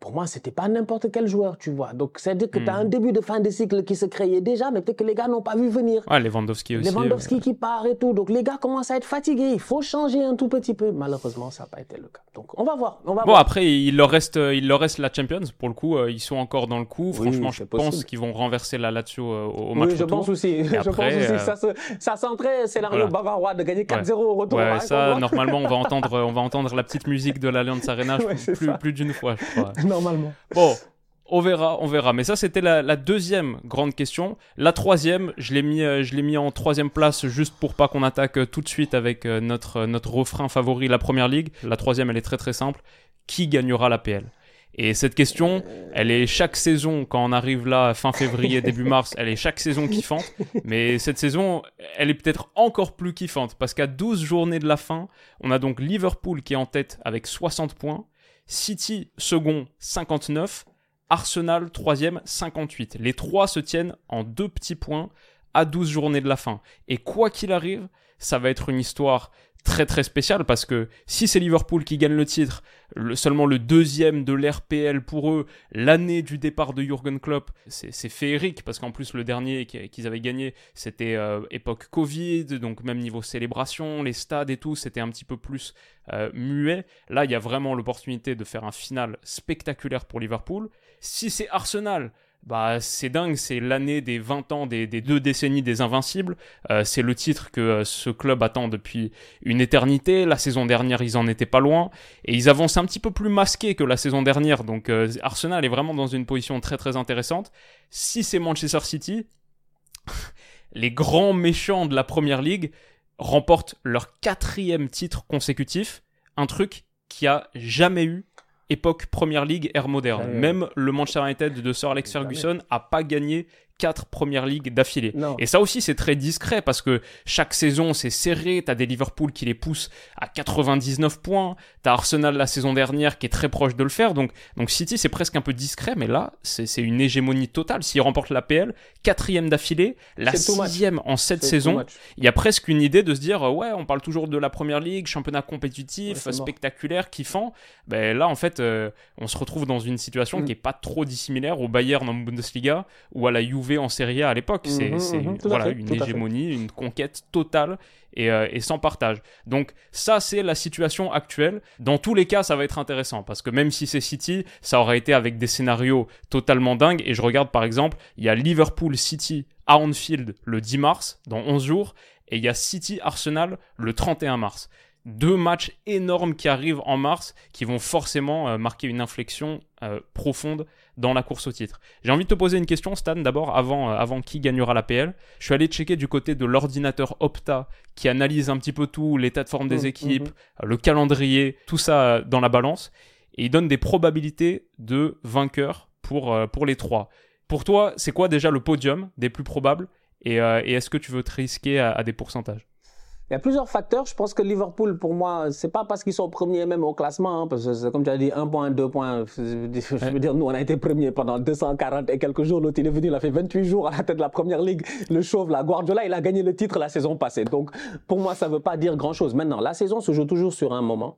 Speaker 3: pour moi, c'était pas n'importe quel joueur, tu vois. Donc, c'est-à-dire que tu as hmm. un début de fin de cycle qui se créait déjà, mais peut-être que les gars n'ont pas vu venir.
Speaker 2: Ouais, Lewandowski aussi.
Speaker 3: Lewandowski qui part et tout. Donc, les gars commencent à être fatigués. Il faut changer un tout petit peu. Malheureusement, ça n'a pas été le cas. Donc, on va voir. On va
Speaker 2: bon, après, il leur, reste, il leur reste la Champions. Pour le coup, euh, ils sont encore dans le coup. Franchement, je pense qu'ils vont renverser la Lazio euh, au match
Speaker 3: Oui, je pense aussi. je pense aussi. Euh, ça, ça sent très scénario bavarois de gagner 4-0 au retour.
Speaker 2: Ouais, hein, ça, normalement, on va, entendre, on va entendre la petite musique de l'Alliance Arena plus, plus d'une fois, je crois.
Speaker 3: Normalement.
Speaker 2: Bon, on verra, on verra. Mais ça, c'était la, deuxième grande question. La troisième, je l'ai mis, euh, je l'ai mis en troisième place juste pour pas qu'on attaque euh, tout de suite avec euh, notre notre refrain favori, la première ligue. La troisième, elle est très très simple. Qui gagnera la PL Et cette question, elle est chaque saison quand on arrive là fin février début mars, elle est chaque saison kiffante. Mais cette saison, elle est peut-être encore plus kiffante parce qu'à 12 journées de la fin, on a donc Liverpool qui est en tête avec 60 points. City second 59, Arsenal troisième 58. Les trois se tiennent en deux petits points à 12 journées de la fin. Et quoi qu'il arrive, ça va être une histoire très très spécial parce que si c'est Liverpool qui gagne le titre, seulement le deuxième de l'RPL pour eux, l'année du départ de Jürgen Klopp, c'est féerique parce qu'en plus le dernier qu'ils avaient gagné, c'était euh, époque Covid, donc même niveau célébration, les stades et tout, c'était un petit peu plus euh, muet. Là, il y a vraiment l'opportunité de faire un final spectaculaire pour Liverpool. Si c'est Arsenal, bah c'est dingue, c'est l'année des 20 ans, des, deux décennies des Invincibles. Euh, c'est le titre que euh, ce club attend depuis une éternité. La saison dernière, ils en étaient pas loin. Et ils avancent un petit peu plus masqués que la saison dernière. Donc euh, Arsenal est vraiment dans une position très très intéressante. Si c'est Manchester City, les grands méchants de la Première Ligue remportent leur quatrième titre consécutif. Un truc qui a jamais eu époque Première Ligue, ère moderne. Même le Manchester United de Sir Alex Ferguson a pas gagné quatre premières ligues d'affilée. Et ça aussi, c'est très discret parce que chaque saison, c'est serré. T'as des Liverpool qui les poussent à 99 points. T'as Arsenal la saison dernière qui est très proche de le faire. Donc, donc City, c'est presque un peu discret, mais là, c'est une hégémonie totale. S'ils remportent l'APL, quatrième d'affilée, la sixième en sept saisons, il y a presque une idée de se dire, ouais, on parle toujours de la première ligue, championnat compétitif, spectaculaire, kiffant. Ben là, en fait, euh, on se retrouve dans une situation mm. qui est pas trop dissimilaire au Bayern en Bundesliga ou à la Juve en Serie A à l'époque. C'est mhm, mhm, voilà, une hégémonie, une conquête totale euh, et, sans partage. Donc ça, c'est la situation actuelle. Dans tous les cas, ça va être intéressant parce que même si c'est City, ça aurait été avec des scénarios totalement dingues. Et je regarde par exemple, il y a Liverpool City à Anfield le 10 mars, dans 11 jours, et il y a City Arsenal le 31 mars deux matchs énormes qui arrivent en mars qui vont forcément euh, marquer une inflexion euh, profonde dans la course au titre. J'ai envie de te poser une question, Stan, d'abord, avant, euh, avant qui gagnera la PL. Je suis allé checker du côté de l'ordinateur Opta qui analyse un petit peu tout, l'état de forme des mmh, équipes, mmh. le calendrier, tout ça dans la balance. Et il donne des probabilités de vainqueurs pour, pour les trois. Pour toi, c'est quoi déjà le podium des plus probables? Et, est-ce que tu veux te risquer à des pourcentages?
Speaker 3: Il y a plusieurs facteurs. Je pense que Liverpool, pour moi, c'est pas parce qu'ils sont premiers même au classement, hein, parce que comme tu as dit, un point, deux points. Je veux dire, nous, on a été premiers pendant 240 et quelques jours. L'autre, il est venu, il a fait 28 jours à la tête de la première ligue. Le chauve, la Guardiola, il a gagné le titre la saison passée. Donc, pour moi, ça veut pas dire grand chose. Maintenant, la saison se joue toujours sur un moment.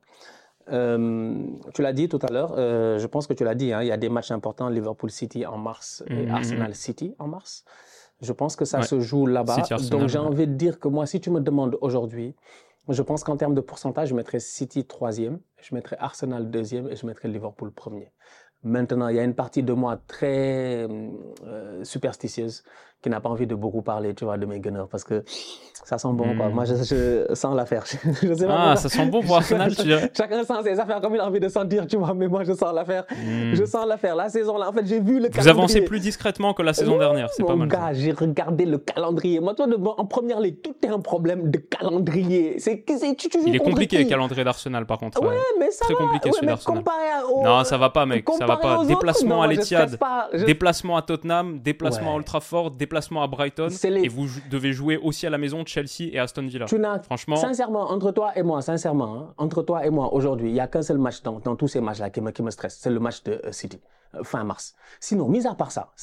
Speaker 3: Euh, tu l'as dit tout à l'heure, euh, je pense que tu l'as dit, hein, il y a des matchs importants, Liverpool City en mars et mm-hmm. Arsenal City en mars. Je pense que ça se joue là-bas. Donc j'ai envie de dire que moi, si tu me demandes aujourd'hui, je pense qu'en termes de pourcentage, je mettrais City troisième, je mettrais Arsenal deuxième et je mettrais Liverpool premier. Maintenant, il y a une partie de moi très euh, superstitieuse qui n'a pas envie de beaucoup parler, tu vois, de mes gunners parce que ça sent bon, quoi. Hmm. Moi, je, je sens l'affaire.
Speaker 2: ah, ça sent bon pour Arsenal, tu dirais
Speaker 3: Chacun sent ses affaires comme il a envie de sentir, tu vois, mais moi, je sens l'affaire. Hmm. Je sens l'affaire. La saison, là, en fait, j'ai vu le
Speaker 2: Vous avancez plus discrètement que la saison dernière, c'est pas mal.
Speaker 3: gars, j'ai regardé le calendrier. Moi, toi, en première ligue, tout est un problème de calendrier. C'est, tu, tu
Speaker 2: il est compliqué, le calendrier d'Arsenal, par contre.
Speaker 3: Ouais, mais ça
Speaker 2: Très compliqué,
Speaker 3: ouais,
Speaker 2: celui d'Arsenal. Non, ça va pas, mec, ça va pas. Déplacement à l'Etihad, déplacement à Tottenham, déplacement à Old Trafford, déplacement à Brighton et vous devez jouer aussi à la maison Chelsea et Aston Villa.
Speaker 3: Franchement. Sincèrement, entre toi et moi, sincèrement, hein, entre toi et moi, aujourd'hui, il n'y a qu'un seul match dans, tous ces matchs-là qui me, qui me stresse. C'est le match de euh, City, euh, fin mars. Sinon, mis à part ça,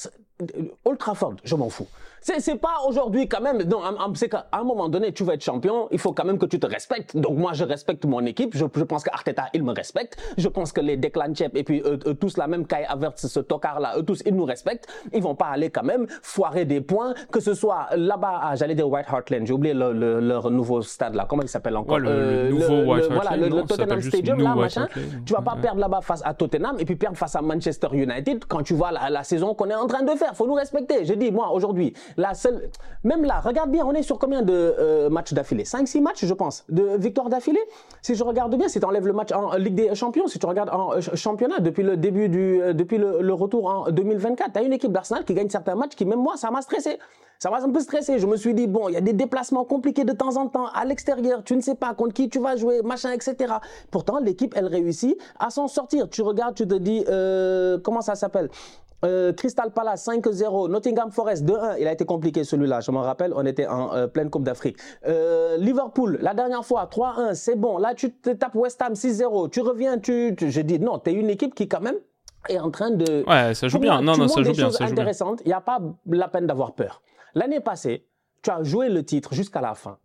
Speaker 3: Old Trafford, je m'en fous. C'est pas aujourd'hui quand même. Non, c'est qu'à un moment donné, tu vas être champion, il faut quand même que tu te respectes. Donc moi, je respecte mon équipe. Je, je pense qu'Arteta, il me respecte. Je pense que les Declan Chep et puis eux, tous la même Kai Havertz, ce tocard-là, eux tous, ils nous respectent. Ils vont pas aller quand même foirer des points, que ce soit là-bas, j'allais dire White Hart Lane. J'ai oublié le, leur nouveau stade là. Comment il s'appelle encore?
Speaker 2: Le, euh, nouveau White Hart
Speaker 3: Voilà, le, Tottenham Stadium là, machin. Tu vas pas perdre là-bas face à Tottenham et puis perdre face à Manchester United quand tu vois la, la saison qu'on est en train de faire. Faut nous respecter. Je dis, moi, aujourd'hui, la seule, même là, regarde bien, on est sur combien de euh, matchs d'affilée? 5-6 matchs, je pense, de victoires d'affilée? Si je regarde bien, si tu enlèves le match en Ligue des Champions, si tu regardes en euh, championnat depuis le début du, euh, depuis le, retour en 2024, tu as une équipe d'Arsenal qui gagne certains matchs qui, même moi, ça m'a stressé. Ça m'a un peu stressé. Je me suis dit, bon, il y a des déplacements compliqués de temps en temps à l'extérieur. Tu ne sais pas contre qui tu vas jouer, machin, etc. Pourtant, l'équipe, elle réussit à s'en sortir. Tu regardes, tu te dis, comment ça s'appelle? Euh, Crystal Palace 5-0, Nottingham Forest 2-1, il a été compliqué celui-là, je me rappelle, on était en euh, pleine Coupe d'Afrique. Euh, Liverpool, la dernière fois 3-1, c'est bon, là tu te tapes West Ham 6-0, tu reviens, tu, je dis non, tu es une équipe qui quand même est en train de...
Speaker 2: Ouais, ça joue bien, non, non, ça joue bien.
Speaker 3: C'est intéressant, il n'y a pas la peine d'avoir peur. L'année passée, tu as joué le titre jusqu'à la fin.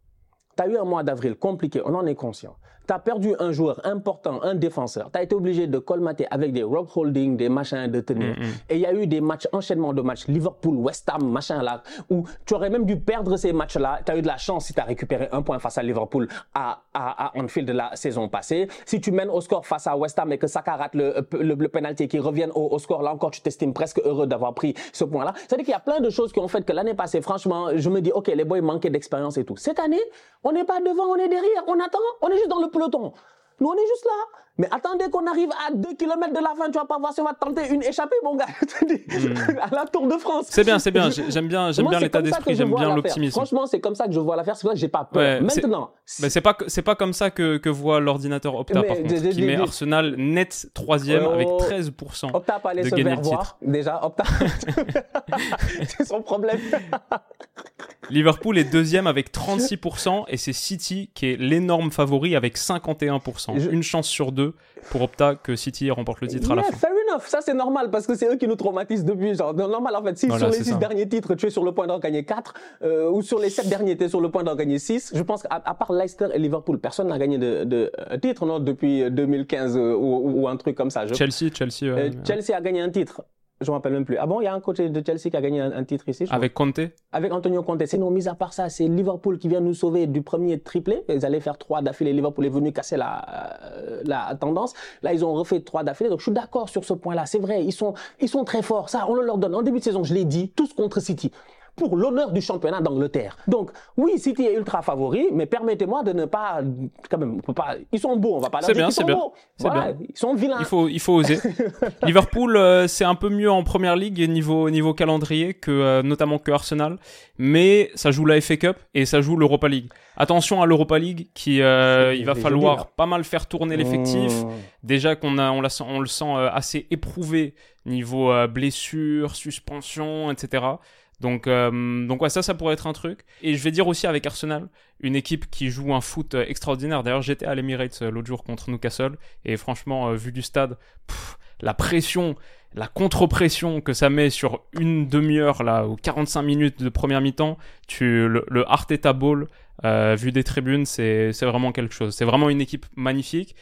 Speaker 3: Tu as eu un mois d'avril compliqué, on en est conscient tu as perdu un joueur important, un défenseur, tu as été obligé de colmater avec des rock holding, des machins de tenir. Mm, mm. Et il y a eu des matchs, enchaînement de matchs, Liverpool, West Ham, machin là, où tu aurais même dû perdre ces matchs-là. Tu as eu de la chance si tu as récupéré un point face à Liverpool à, à, à Anfield de la saison passée. Si tu mènes au score face à West Ham et que Saka rate le, le, le penalty qui revienne au, score, là encore, tu t'estimes presque heureux d'avoir pris ce point-là. C'est-à-dire qu'il y a plein de choses qui ont fait que l'année passée, franchement, je me dis, OK, les boys manquaient d'expérience et tout. Cette année, on n'est pas devant, on est derrière, on attend, on est juste dans le peloton. Nous, on est juste là. Mais attendez qu'on arrive à 2 km de la fin, tu vas pas voir si on va tenter une échappée, mon gars. Hmm. à la Tour de France.
Speaker 2: C'est bien, c'est bien. J'aime bien, j'aime bien l'état d'esprit, j'aime bien l'optimisme.
Speaker 3: Franchement, c'est comme ça que je vois l'affaire. C'est pour ça que j'ai pas peur. Maintenant.
Speaker 2: Mais c'est pas, c'est pas comme ça que, que voit l'ordinateur Opta, par contre, qui met Arsenal net troisième avec 13% oh. Opta pas aller de se faire voir.
Speaker 3: Déjà, Opta. c'est son problème.
Speaker 2: Liverpool est deuxième avec 36% et c'est City qui est l'énorme favori avec 51%. Une chance sur deux pour Opta que City remporte le titre à la fin.
Speaker 3: Fair enough, ça c'est normal parce que c'est eux qui nous traumatisent depuis. Genre, normal en fait, si sur les 6 derniers titres tu es sur le point d'en gagner 4 euh, ou sur les 7 derniers tu es sur le point d'en gagner 6, je pense qu'à part Leicester et Liverpool, personne n'a gagné de, de, euh, titre non, depuis 2015 euh, ou, un truc comme ça.
Speaker 2: Chelsea, Chelsea,
Speaker 3: Chelsea a gagné un titre. Je ne me rappelle même plus. Ah bon, il y a un coach de Chelsea qui a gagné un, titre ici.
Speaker 2: Avec Conte
Speaker 3: Avec Antonio Conte. Sinon, mis à part ça, c'est Liverpool qui vient nous sauver du premier triplé. Ils allaient faire trois d'affilée. Liverpool est venu casser la, euh, la tendance. Là, ils ont refait trois d'affilée. Donc, je suis d'accord sur ce point-là. C'est vrai, ils sont, ils sont très forts. Ça, on le leur donne. En début de saison, je l'ai dit, tous contre City. Pour l'honneur du championnat d'Angleterre. Donc, oui, City est ultra favori, mais permettez-moi de ne pas, quand même, pas, ils sont beaux, on va pas leur dire qu'ils sont beaux. Voilà, Ils sont vilains.
Speaker 2: Il faut, il faut oser. Liverpool, euh, c'est un peu mieux en première ligue niveau, niveau calendrier que, euh, notamment que Arsenal, mais ça joue la FA Cup et ça joue l'Europa League. Attention à l'Europa League, qui, euh, il va falloir pas mal faire tourner l'effectif. Mmh. Déjà qu'on a, on, la, on le sent assez éprouvé niveau blessure, suspension, etc. Donc, euh, donc ça, ça pourrait être un truc. Et je vais dire aussi avec Arsenal, une équipe qui joue un foot euh, extraordinaire. D'ailleurs, j'étais à l'Emirates euh, l'autre jour contre Newcastle, et franchement, vu du stade, la pression, la contre-pression que ça met sur une demi-heure là ou 45 minutes de première mi-temps, tu le, le Arteta Ball vu des tribunes, c'est vraiment quelque chose. C'est vraiment une équipe magnifique.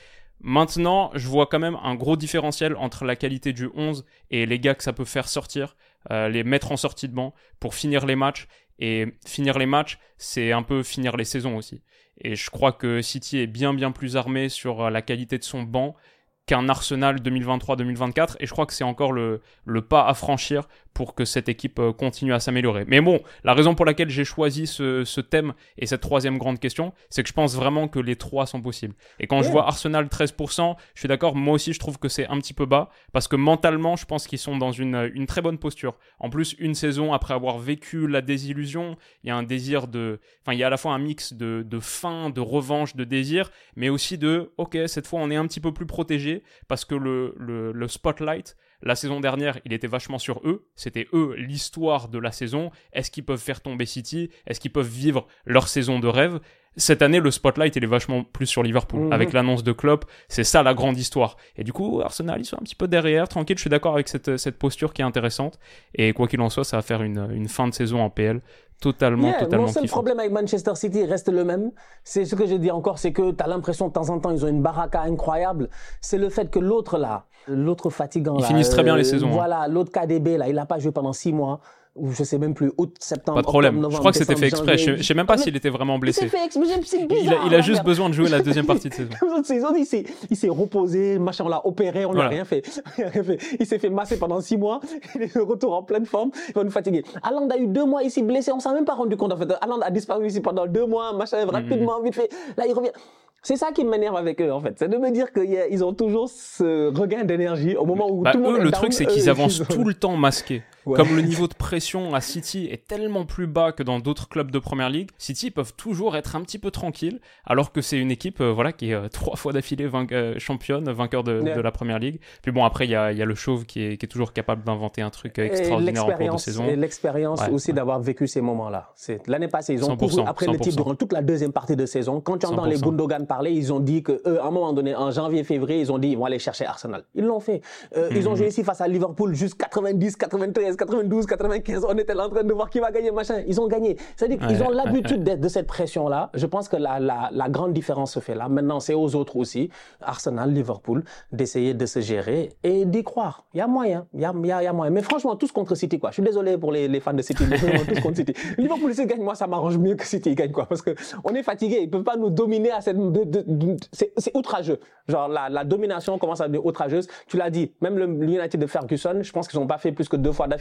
Speaker 2: Maintenant, je vois quand même un gros différentiel entre la qualité du 11 et les gars que ça peut faire sortir. Euh, les mettre en sortie de banc pour finir les matchs. Et finir les matchs, c'est un peu finir les saisons aussi. Et je crois que City est bien bien plus armé sur la qualité de son banc qu'un Arsenal 2023-2024 et je crois que c'est encore le, le, pas à franchir pour que cette équipe euh, continue à s'améliorer. Mais bon, la raison pour laquelle j'ai choisi ce, ce, thème et cette troisième grande question, c'est que je pense vraiment que les trois sont possibles. Et quand je vois Arsenal 13%, je suis d'accord, moi aussi je trouve que c'est un petit peu bas parce que mentalement, je pense qu'ils sont dans une, une très bonne posture. En plus, une saison après avoir vécu la désillusion, il y a un désir de... Enfin, il y a à la fois un mix de, de faim, de revanche, de désir, mais aussi de, ok, cette fois on est un petit peu plus protégé parce que le, le, le spotlight la saison dernière, il était vachement sur eux. C'était eux l'histoire de la saison. Est-ce qu'ils peuvent faire tomber City? Est-ce qu'ils peuvent vivre leur saison de rêve? Cette année, le spotlight, il est vachement plus sur Liverpool. Mhm. Avec l'annonce de Klopp, c'est ça la grande histoire. Et du coup, Arsenal, ils sont un petit peu derrière, tranquille. Je suis d'accord avec cette, cette posture qui est intéressante. Et quoi qu'il en soit, ça va faire une, une fin de saison en PL totalement, totalement
Speaker 3: Mon seul problème avec Manchester City reste le même. C'est ce que je dis encore, c'est que tu as l'impression de temps en temps, ils ont une baraka incroyable. C'est le fait que l'autre là, l'autre fatigant
Speaker 2: Ils finissent très bien les euh, saisons. Hein.
Speaker 3: Voilà, l'autre KDB là, il n'a pas joué pendant six mois ou je sais même plus, août, septembre.
Speaker 2: Pas de problème. je crois que c'était fait exprès. Je, ne sais même pas s'il était vraiment blessé.
Speaker 3: Fait
Speaker 2: il, a, il a juste besoin de jouer la deuxième partie de saison.
Speaker 3: il s'est reposé, machin, on l'a opéré, on n'a rien fait. il s'est fait masser pendant six mois. Il est de retour en pleine forme. Il va nous fatiguer. Aland a eu deux mois ici blessé. On s'en même pas rendu compte en fait. Aland a disparu ici pendant deux mois, machin, rapidement, vite fait. Là, il revient. C'est ça qui m'énerve avec eux, en fait. C'est de me dire qu'ils ont toujours ce regain d'énergie au moment où
Speaker 2: bah,
Speaker 3: tout le monde
Speaker 2: eux, le truc, c'est qu'ils avancent tout le temps masqués. Comme le niveau de pression à City est tellement plus bas que dans d'autres clubs de première ligue, City peuvent toujours être un petit peu tranquilles, alors que c'est une équipe euh, voilà, qui est euh, trois fois d'affilée euh, championne, vanceur de, de, la première ligue. Puis bon, après, il y a, y a, le chauve qui est, qui est toujours capable d'inventer un truc extraordinaire en cours de saison.
Speaker 3: Et l'expérience aussi d'avoir vécu ces moments-là. L'année passée, ils ont couru après le titre durant toute la deuxième partie de saison. Quand tu entends les Gundogan parler, ils ont dit qu'à un moment donné, en janvier, février, ils ont dit ils vont aller chercher Arsenal. Ils l'ont fait. Ils ont mhm. joué ici face à Liverpool jusqu'à 90, 93. 92, 95, on était là en train de voir qui va gagner, machin. Ils ont gagné. C'est-à-dire qu'ils ont l'habitude de cette pression-là. Je pense que la, la, la, grande différence se fait là. Maintenant, c'est aux autres aussi, Arsenal, Liverpool, d'essayer de se gérer et d'y croire. Il y a moyen. Il y a, y a, moyen. Mais franchement, tous contre City, quoi. Je suis désolé pour les, les fans de City, mais tous contre City. Liverpool, s'il gagne, moi, ça m'arrange mieux que City gagne, quoi. Parce qu'on est fatigué. Ils ne peuvent pas nous dominer à cette. c'est outrageux. Genre, la, la, domination commence à devenir outrageuse. Tu l'as dit, même le United de Ferguson, je pense qu'ils n'ont pas fait plus que deux fois d'affilée.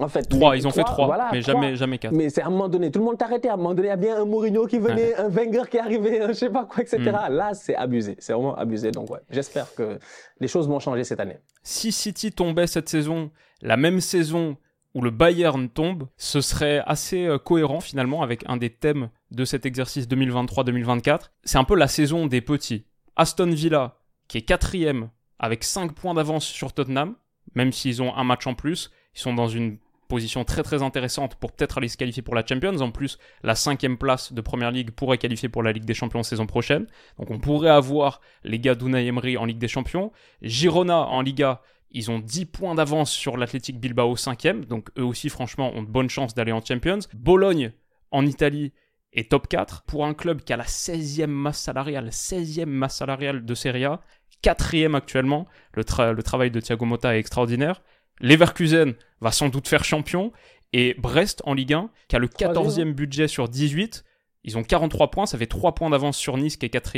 Speaker 2: En fait, trois, ils ont fait trois, mais jamais, jamais quatre.
Speaker 3: Mais c'est à un moment donné, tout le monde t'arrêtait. À un moment donné, il y a bien un Mourinho qui venait, un Wenger qui arrivait, un je sais pas quoi, etc. Hmm. Là, c'est abusé. C'est vraiment abusé. Donc, ouais, j'espère que les choses vont changer cette année.
Speaker 2: Si City tombait cette saison, la même saison où le Bayern tombe, ce serait assez euh, cohérent finalement avec un des thèmes de cet exercice 2023-2024. C'est un peu la saison des petits. Aston Villa, qui est quatrième avec 5 points d'avance sur Tottenham, même s'ils ont un match en plus, ils sont dans une position très très intéressante pour peut-être aller se qualifier pour la Champions. En plus, la cinquième place de Première Ligue pourrait qualifier pour la Ligue des Champions saison prochaine. Donc on pourrait avoir les gars d'Unai Emery en Ligue des Champions. Girona en Liga, ils ont 10 points d'avance sur l'Athletic Bilbao cinquième. Donc eux aussi franchement ont de bonnes chances d'aller en Champions. Bologne en Italie est top 4 pour un club qui a la 16e masse salariale, 16e masse salariale de Serie A, quatrième actuellement. Le, le travail de Thiago Motta est extraordinaire. Leverkusen va sans doute faire champion. Et Brest en Ligue 1, qui a le 14e budget sur 18, ils ont 43 points, ça fait 3 points d'avance sur Nice qui est 4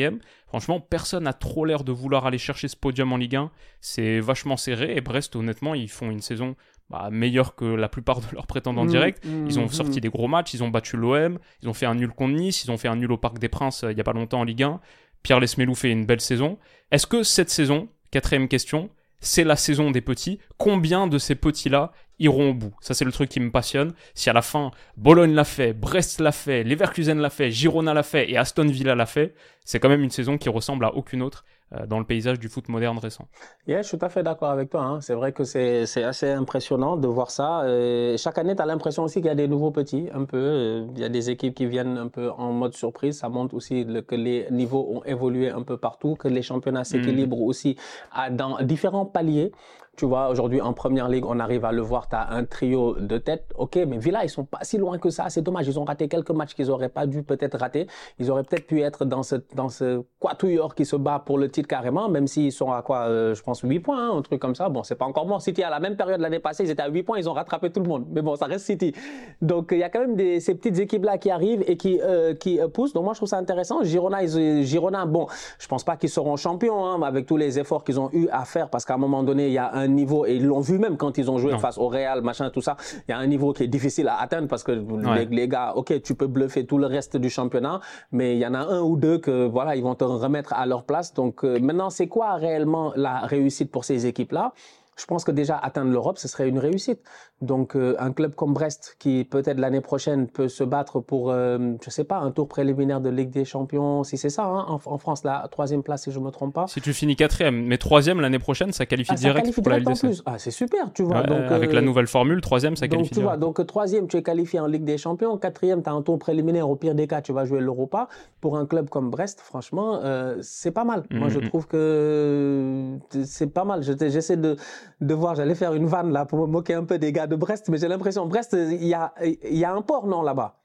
Speaker 2: Franchement, personne n'a trop l'air de vouloir aller chercher ce podium en Ligue 1. C'est vachement serré et Brest, honnêtement, ils font une saison bah, meilleurs que la plupart de leurs prétendants mmh, directs. Mmh, ils ont sorti des gros matchs, ils ont battu l'OM, ils ont fait un nul contre Nice, ils ont fait un nul au Parc des Princes il n'y a pas longtemps en Ligue 1. Pierre Lesmelou fait une belle saison. Est-ce que cette saison, quatrième question, c'est la saison des petits. Combien de ces petits-là iront au bout? Ça, c'est le truc qui me passionne. Si à la fin, Bologne l'a fait, Brest l'a fait, Leverkusen l'a fait, Girona l'a fait et Aston Villa l'a fait, c'est quand même une saison qui ressemble à aucune autre. Euh, dans le paysage du foot moderne récent.
Speaker 3: Yeah, je suis tout à fait d'accord avec toi. Hein. C'est vrai que c'est assez impressionnant de voir ça. Et chaque année, tu as l'impression aussi qu'il y a des nouveaux petits, un peu. Il y a des équipes qui viennent un peu en mode surprise. Ça montre aussi que les niveaux ont évolué un peu partout, que les championnats s'équilibrent mm. aussi à, dans différents paliers. Tu vois, aujourd'hui, en première ligue, on arrive à le voir, tu as un trio de tête. OK, mais Villa, ils sont pas si loin que ça. C'est dommage. Ils ont raté quelques matchs qu'ils auraient pas dû peut-être rater. Ils auraient peut-être pu être dans ce, dans ce quatuor qui se bat pour le titre carrément, même s'ils sont à quoi, euh, je pense, 8 points, hein, un truc comme ça. Bon, c'est pas encore bon. City, à la même période l'année passée, ils étaient à 8 points, ils ont rattrapé tout le monde. Mais bon, ça reste City. Donc, il y a quand même des, ces petites équipes-là qui arrivent et qui, euh, qui euh, poussent. Donc, moi, je trouve ça intéressant. Girona, Girona bon, je pense pas qu'ils seront champions, hein, avec tous les efforts qu'ils ont eu à faire, parce qu'à un moment donné, il y a un niveau et ils l'ont vu même quand ils ont joué face au Real, machin, tout ça. Il y a un niveau qui est difficile à atteindre parce que les, gars, ok, tu peux bluffer tout le reste du championnat, mais il y en a un ou deux que voilà, ils vont te remettre à leur place. Donc euh, maintenant, c'est quoi réellement la réussite pour ces équipes-là? Je pense que déjà atteindre l'Europe, ce serait une réussite. Donc euh, un club comme Brest, qui peut-être l'année prochaine peut se battre pour, euh, je sais pas, un tour préliminaire de Ligue des Champions, si c'est ça, hein, en, France, la troisième place, si je me trompe pas.
Speaker 2: Si tu finis quatrième, mais troisième l'année prochaine, ça qualifie ah, direct pour la Ligue des
Speaker 3: Champions. Ah, c'est super, tu vois.
Speaker 2: donc, avec la euh, nouvelle formule, troisième, ça qualifie
Speaker 3: donc, tu Vois, donc troisième, tu es qualifié en Ligue des Champions. Quatrième, tu as un tour préliminaire. Au pire des cas, tu vas jouer l'Europa. Pour un club comme Brest, franchement, c'est pas mal. Moi, je mhm. trouve que c'est pas mal. J'essaie de, de voir, j'allais faire une vanne là pour me moquer un peu des gars de Brest, mais j'ai l'impression, Brest, il y a, y a un port, non, là-bas?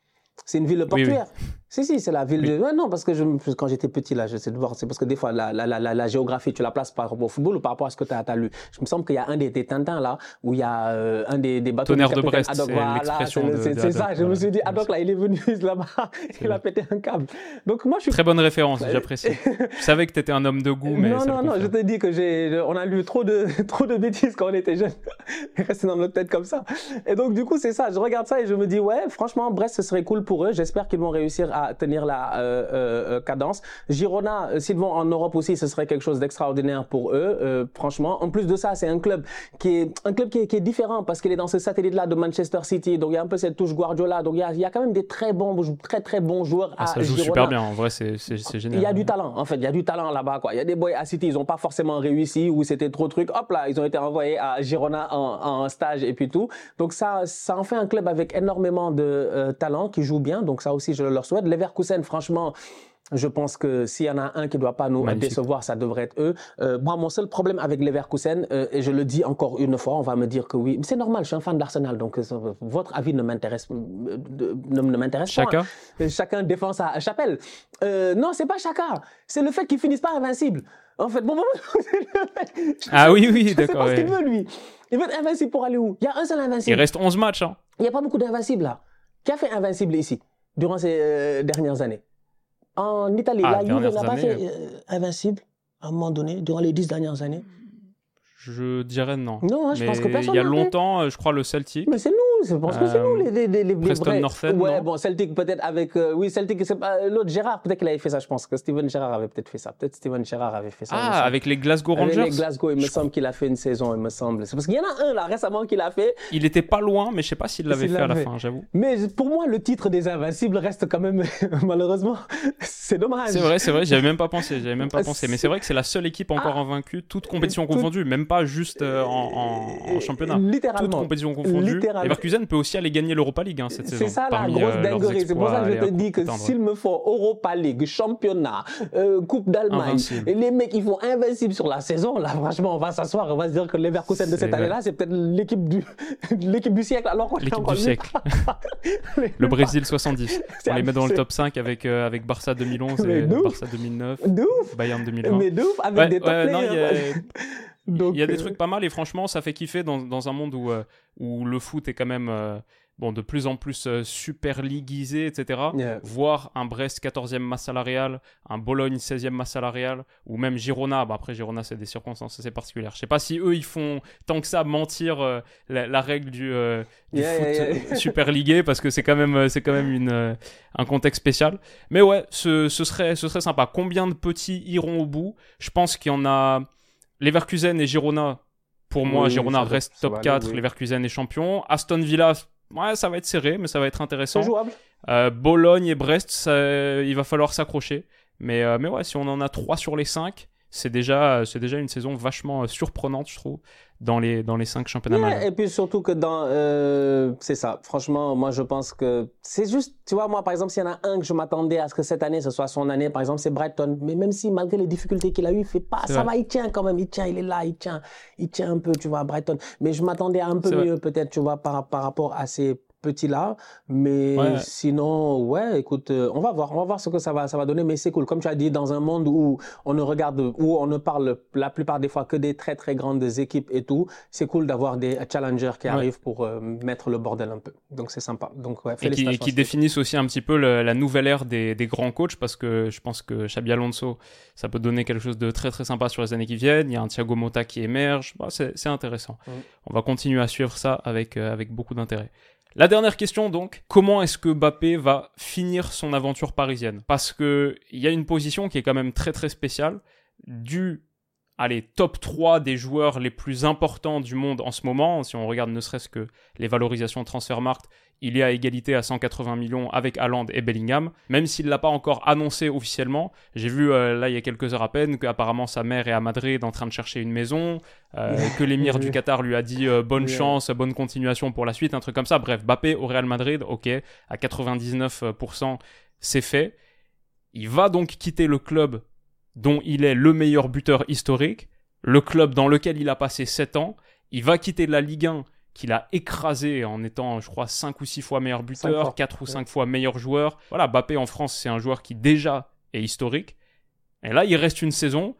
Speaker 3: C'est une ville portuaire. Si, si, c'est la ville de. non, parce que je, quand j'étais petit, là, j'essaie de voir. C'est parce que des fois, la, la, la, la, géographie, tu la places par rapport au football ou par rapport à ce que tu as, lu. Je me semble qu'il y a un des, des Tintins, là, où il y a euh, un des, des bateaux.
Speaker 2: Tonnerre de Brest, c'est
Speaker 3: C'est ça, je me suis dit, Adoc, là, il est venu là-bas, il a pété un câble. Donc, moi, je suis.
Speaker 2: Très bonne référence, j'apprécie. je savais que tu étais un homme de goût, mais.
Speaker 3: Non, non, non, je te dis que j'ai. On a lu trop de, trop de bêtises quand on était jeunes. Resté dans notre tête comme ça. Et donc, du coup, c'est ça. Je regarde ça et je me dis, ouais, franchement, Brest, ce serait cool pour eux. J'espère qu'ils vont réussir à tenir la euh, euh, euh, cadence. Girona, s'ils vont en Europe aussi, ce serait quelque chose d'extraordinaire pour eux. franchement, en plus de ça, c'est un club qui est un club qui est, qui est différent parce qu'il est dans ce satellite-là de Manchester City. Donc il y a un peu cette touche Guardiola. Donc il y a, il y a quand même des très bons, très très bons joueurs
Speaker 2: ah, Ça joue super bien. En vrai, c'est génial.
Speaker 3: Il y a du talent. En fait, il y a du talent là-bas. Quoi. Il y a des boys à City, ils n'ont pas forcément réussi ou c'était trop de trucs. Hop là, ils ont été envoyés à Girona en, en, stage et puis tout. Donc ça, ça en fait un club avec énormément de talent qui joue bien. Donc ça aussi, je leur souhaite. Leverkusen, franchement je pense que s'il y en a un qui ne doit pas nous décevoir, ça devrait être eux. Euh, moi, mon seul problème avec Leverkusen, euh, et je le dis encore une fois, on va me dire que oui, c'est normal, je suis un fan d'Arsenal, donc euh, votre avis ne m'intéresse ne, m'intéresse
Speaker 2: pas. Chacun
Speaker 3: Chacun défend sa chapelle. non, c'est pas chacun. C'est le fait qu'ils finissent pas invincibles. En fait, bon, bon,
Speaker 2: ah oui, oui, d'accord.
Speaker 3: C'est ce qu'il veut, lui. Il veut être invincible pour aller où? Il y a un seul invincible.
Speaker 2: Il reste 11 matchs. Hein.
Speaker 3: Il n'y a pas beaucoup d'invincibles là. Qui a fait invincible ici, durant ces dernières années en Italie, ah, la Juve n'a pas fait euh, invincible à un moment donné, durant les dix dernières années.
Speaker 2: Je dirais non.
Speaker 3: Non, hein, je pense que personne.
Speaker 2: Il y a longtemps, euh, je crois, le Celtic.
Speaker 3: Mais c'est nous je pense que c'est nous les, les, les, les
Speaker 2: Preston North
Speaker 3: Ouais, bon, Celtic peut-être avec. Euh, oui, Celtic, c'est pas. L'autre, Gérard, peut-être qu'il avait fait ça, je pense que Steven Gérard avait peut-être fait ça. Peut-être Steven Gérard avait fait ça.
Speaker 2: Ah, avec les Glasgow Rangers
Speaker 3: Avec les Glasgow, il me semble qu'il a fait une saison, il me semble. C'est parce qu'il y en a un là récemment qu'il a fait.
Speaker 2: Il était pas loin, mais je sais pas s'il l'avait fait à la fin, j'avoue.
Speaker 3: Mais pour moi, le titre des Invincibles reste quand même, malheureusement, c'est dommage.
Speaker 2: C'est vrai, c'est vrai, j'avais même pas pensé, j'avais même pas pensé. Mais c'est vrai que c'est la seule équipe encore ah. invaincue, toute compétition confondue, même pas juste euh, en, championnat.
Speaker 3: Littéralement.
Speaker 2: Toute compétition confondue. Leverkusen peut aussi aller gagner l'Europa League hein, cette saison.
Speaker 3: C'est ça la grosse euh, dinguerie. C'est pour ça que je te dis que s'il me faut Europa League, championnat, euh, Coupe d'Allemagne, les mecs ils font invincible sur la saison, là franchement on va s'asseoir, on va se dire que Leverkusen de cette année-là c'est peut-être l'équipe du l'équipe du siècle. Alors
Speaker 2: l'équipe du siècle. le Brésil 70. On les met dans le top 5 avec euh, avec Barça 2011 et Barça 2009. Bayern 2020.
Speaker 3: Mais de ouf avec des top players.
Speaker 2: Il y a des trucs pas mal et franchement ça fait kiffer dans, dans un monde où, où le foot est quand même bon, de plus en plus euh, super liguisé, etc. Voir un Brest 14e masse salariale, un Bologne 16e masse salariale, ou même Girona. Bah, après, Girona, c'est des circonstances assez particulières. Je sais pas si eux, ils font tant que ça mentir euh, la, règle du, euh, foot super ligué, parce que c'est quand même, c'est quand même une, un contexte spécial. Mais ouais, ce, ce, serait, ce serait sympa. Combien de petits iront au bout? Je pense qu'il y en a. Leverkusen et Girona, pour moi, Girona reste top 4, Leverkusen est champion. Aston Villa, ouais, ça va être serré, mais ça va être intéressant.
Speaker 3: C'est jouable.
Speaker 2: Euh, Bologne et Brest, il va falloir s'accrocher. Mais, euh, mais ouais, si on en a 3 sur les 5, c'est déjà, c'est déjà une saison vachement euh, surprenante, je trouve, dans les, dans les cinq championnats
Speaker 3: Et puis surtout que dans. Euh, c'est ça. Franchement, moi, je pense que c'est juste. Tu vois, moi, par exemple, s'il y en a un que je m'attendais à ce que cette année, ce soit son année, par exemple, c'est Brighton. Mais même si, malgré les difficultés qu'il a eues, il fait pas. Ça va, il tient quand même. Il tient, il est là, il tient. Il tient un peu, tu vois, Brighton. Mais je m'attendais à un peu mieux, peut-être, tu vois, par, par rapport à ses petit là. Mais sinon, ouais, écoute, euh, on va voir, on va voir ce que ça va, ça va donner. Mais c'est cool. Comme tu as dit, dans un monde où on ne regarde, où on ne parle la plupart des fois que des très très grandes équipes et tout, c'est cool d'avoir des challengers qui arrivent pour euh, mettre le bordel un peu. Donc c'est sympa. Donc ouais,
Speaker 2: et qui, qui définissent aussi un petit peu la nouvelle ère des, des, grands coachs parce que je pense que Xabi Alonso, ça peut donner quelque chose de très très sympa sur les années qui viennent. Il y a un Thiago Motta qui émerge. Bah, c'est intéressant. On va continuer à suivre ça avec, euh, avec beaucoup d'intérêt. La dernière question donc, comment est-ce que Mbappé va finir son aventure parisienne? Parce que il y a une position qui est quand même très très spéciale, du allez, top 3 des joueurs les plus importants du monde en ce moment. Si on regarde ne serait-ce que les valorisations Transfermarkt, il est à égalité à 180 millions avec Haaland et Bellingham. Même s'il ne l'a pas encore annoncé officiellement, j'ai vu euh, là il y a quelques heures à peine qu'apparemment sa mère est à Madrid en train de chercher une maison, euh, que l'émir du Qatar lui a dit euh, bonne chance, bonne continuation pour la suite, un truc comme ça. Bref, Mbappé au Real Madrid, ok, à 99% c'est fait. Il va donc quitter le club dont il est le meilleur buteur historique, le club dans lequel il a passé 7 ans. Il va quitter la Ligue 1 qu'il a écrasé en étant, je crois, 5 ou 6 fois meilleur buteur, 4 ou 5 fois meilleur joueur. Voilà, Bappé en France, c'est un joueur qui déjà est historique. Et là, il reste une saison.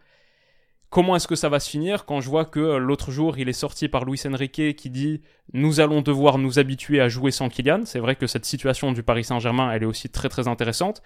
Speaker 2: Comment est-ce que ça va se finir quand je vois que euh, l'autre jour, il est sorti par Luis Enrique qui dit Nous allons devoir nous habituer à jouer sans Kylian. C'est vrai que cette situation du Paris Saint-Germain, elle est aussi très très intéressante.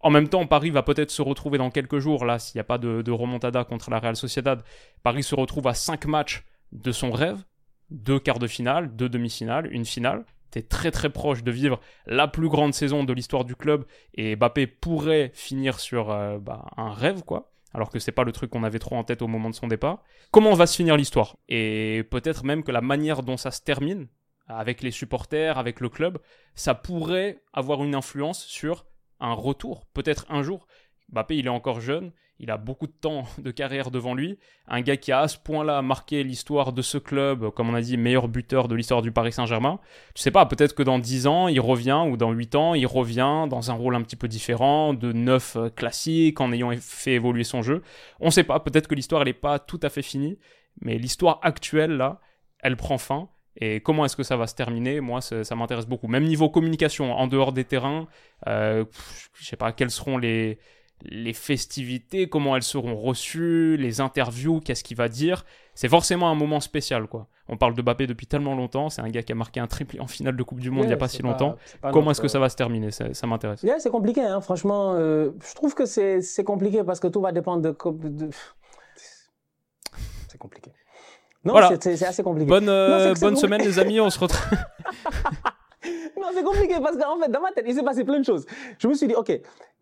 Speaker 2: En même temps, Paris va peut-être se retrouver dans quelques jours, là, s'il n'y a pas de, remontada contre la Real Sociedad. Paris se retrouve à 5 matchs de son rêve, deux quarts de finale, deux demi-finales, une finale. T'es très très proche de vivre la plus grande saison de l'histoire du club et Mbappé pourrait finir sur euh, bah, un rêve, quoi. Alors que c'est pas le truc qu'on avait trop en tête au moment de son départ. Comment va se finir l'histoire? Et peut-être même que la manière dont ça se termine, avec les supporters, avec le club, ça pourrait avoir une influence sur un retour, peut-être un jour. Mbappé, il est encore jeune, il a beaucoup de temps de carrière devant lui. Un gars qui a à ce point-là marqué l'histoire de ce club, comme on a dit, meilleur buteur de l'histoire du Paris Saint-Germain. Je sais pas, peut-être que dans 10 ans, il revient, ou dans 8 ans, il revient dans un rôle un petit peu différent, de neuf classique, en ayant fait évoluer son jeu. On sait pas, peut-être que l'histoire, elle n'est pas tout à fait finie, mais l'histoire actuelle, là, elle prend fin. Et comment est-ce que ça va se terminer? Moi, ça m'intéresse beaucoup. Même niveau communication, en dehors des terrains, euh, je sais pas quelles seront les, les festivités, comment elles seront reçues, les interviews, qu'est-ce qu'il va dire. C'est forcément un moment spécial, quoi. On parle de Mbappé depuis tellement longtemps. C'est un gars qui a marqué un triplé en finale de Coupe du Monde il n'y a pas si longtemps. comment est-ce que ça va se terminer? Ça, m'intéresse.
Speaker 3: c'est compliqué, hein. franchement. Euh, je trouve que c'est compliqué parce que tout va dépendre de... de... C'est compliqué. Non, c'est assez compliqué.
Speaker 2: Bonne, euh, bonne semaine, les amis. On se retrouve.
Speaker 3: C'est compliqué parce qu'en fait, dans ma tête, il s'est passé plein de choses. Je me suis dit, OK,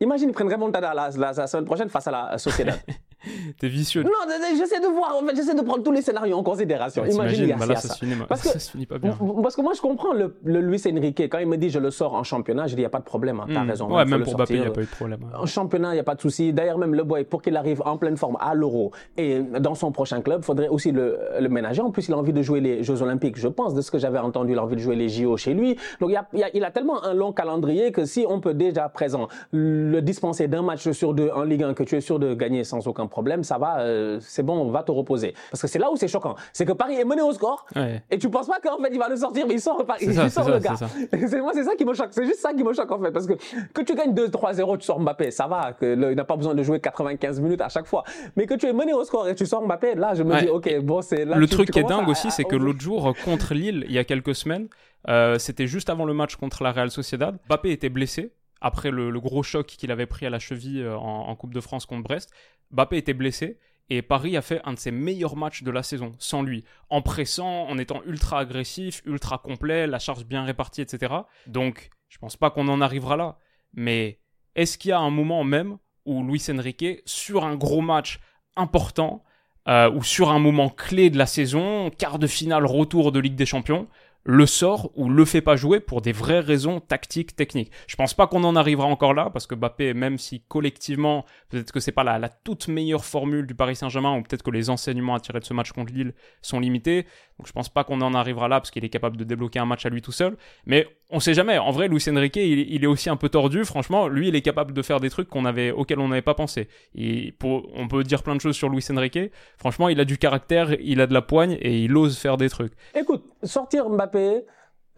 Speaker 3: imagine, ils prennent la, la, la semaine prochaine face à la Sociedad.
Speaker 2: T'es vicieux.
Speaker 3: Non, j'essaie de voir, en fait, j'essaie de prendre tous les scénarios en considération. Imagine,
Speaker 2: bah là, ça, se finit, parce que, ça se finit pas bien.
Speaker 3: Parce que moi, je comprends le, le Luis Enrique. Quand il me dit je le sors en championnat, je dis il n'y a pas de problème. Hein, T'as hmm. raison.
Speaker 2: Ouais, même pour Mbappé, il n'y a pas eu de problème.
Speaker 3: Hein. En championnat, il n'y a pas de souci. D'ailleurs, même le boy, pour qu'il arrive en pleine forme à l'Euro et dans son prochain club, il faudrait aussi le, le, ménager. En plus, il a envie de jouer les Jeux Olympiques. Je pense, de ce que j'avais entendu, il a envie de jouer les JO chez lui. Donc, il, a, il, a, il a tellement un long calendrier que si on peut déjà présent le dispenser d'un match sur deux en Ligue 1 que tu es sûr de gagner sans aucun problème, problème, ça va, euh, c'est bon, on va te reposer. Parce que c'est là où c'est choquant. C'est que Paris est mené au score et tu penses pas qu'en fait il va le sortir, mais il sort, il sort le gars. C'est moi, c'est ça qui me choque. C'est juste ça qui me choque en fait. Parce que que tu gagnes 2-3-0, tu sors Mbappé, ça va. Que il n'a pas besoin de jouer 95 minutes à chaque fois. Mais que tu es mené au score et tu sors Mbappé, là, je me dis, ok, bon, c'est là.
Speaker 2: Le truc qui est dingue aussi, c'est que l'autre jour, contre Lille, il y a quelques semaines, euh, c'était juste avant le match contre la Real Sociedad. Mbappé était blessé après le, gros choc qu'il avait pris à la cheville euh, en, Coupe de France contre Brest. Mbappé était blessé et Paris a fait un de ses meilleurs matchs de la saison sans lui, en pressant, en étant ultra agressif, ultra complet, la charge bien répartie, etc. Donc, je pense pas qu'on en arrivera là. Mais est-ce qu'il y a un moment même où Luis Enrique, sur un gros match important, euh, ou sur un moment clé de la saison, quart de finale, retour de Ligue des Champions, le sort ou le fait pas jouer pour des vraies raisons tactiques, techniques. Je pense pas qu'on en arrivera encore là parce que Mbappé, même si collectivement, peut-être que c'est pas la, la, toute meilleure formule du Paris Saint-Germain ou peut-être que les enseignements à tirer de ce match contre Lille sont limités. Donc je pense pas qu'on en arrivera là parce qu'il est capable de débloquer un match à lui tout seul. Mais on sait jamais. En vrai, Luis Enrique, il, est aussi un peu tordu. Franchement, lui, il est capable de faire des trucs qu'on avait, auxquels on n'avait pas pensé. On peut dire plein de choses sur Luis Enrique. Franchement, il a du caractère, il a de la poigne et il ose faire des trucs.
Speaker 3: Écoute, sortir Mbappé,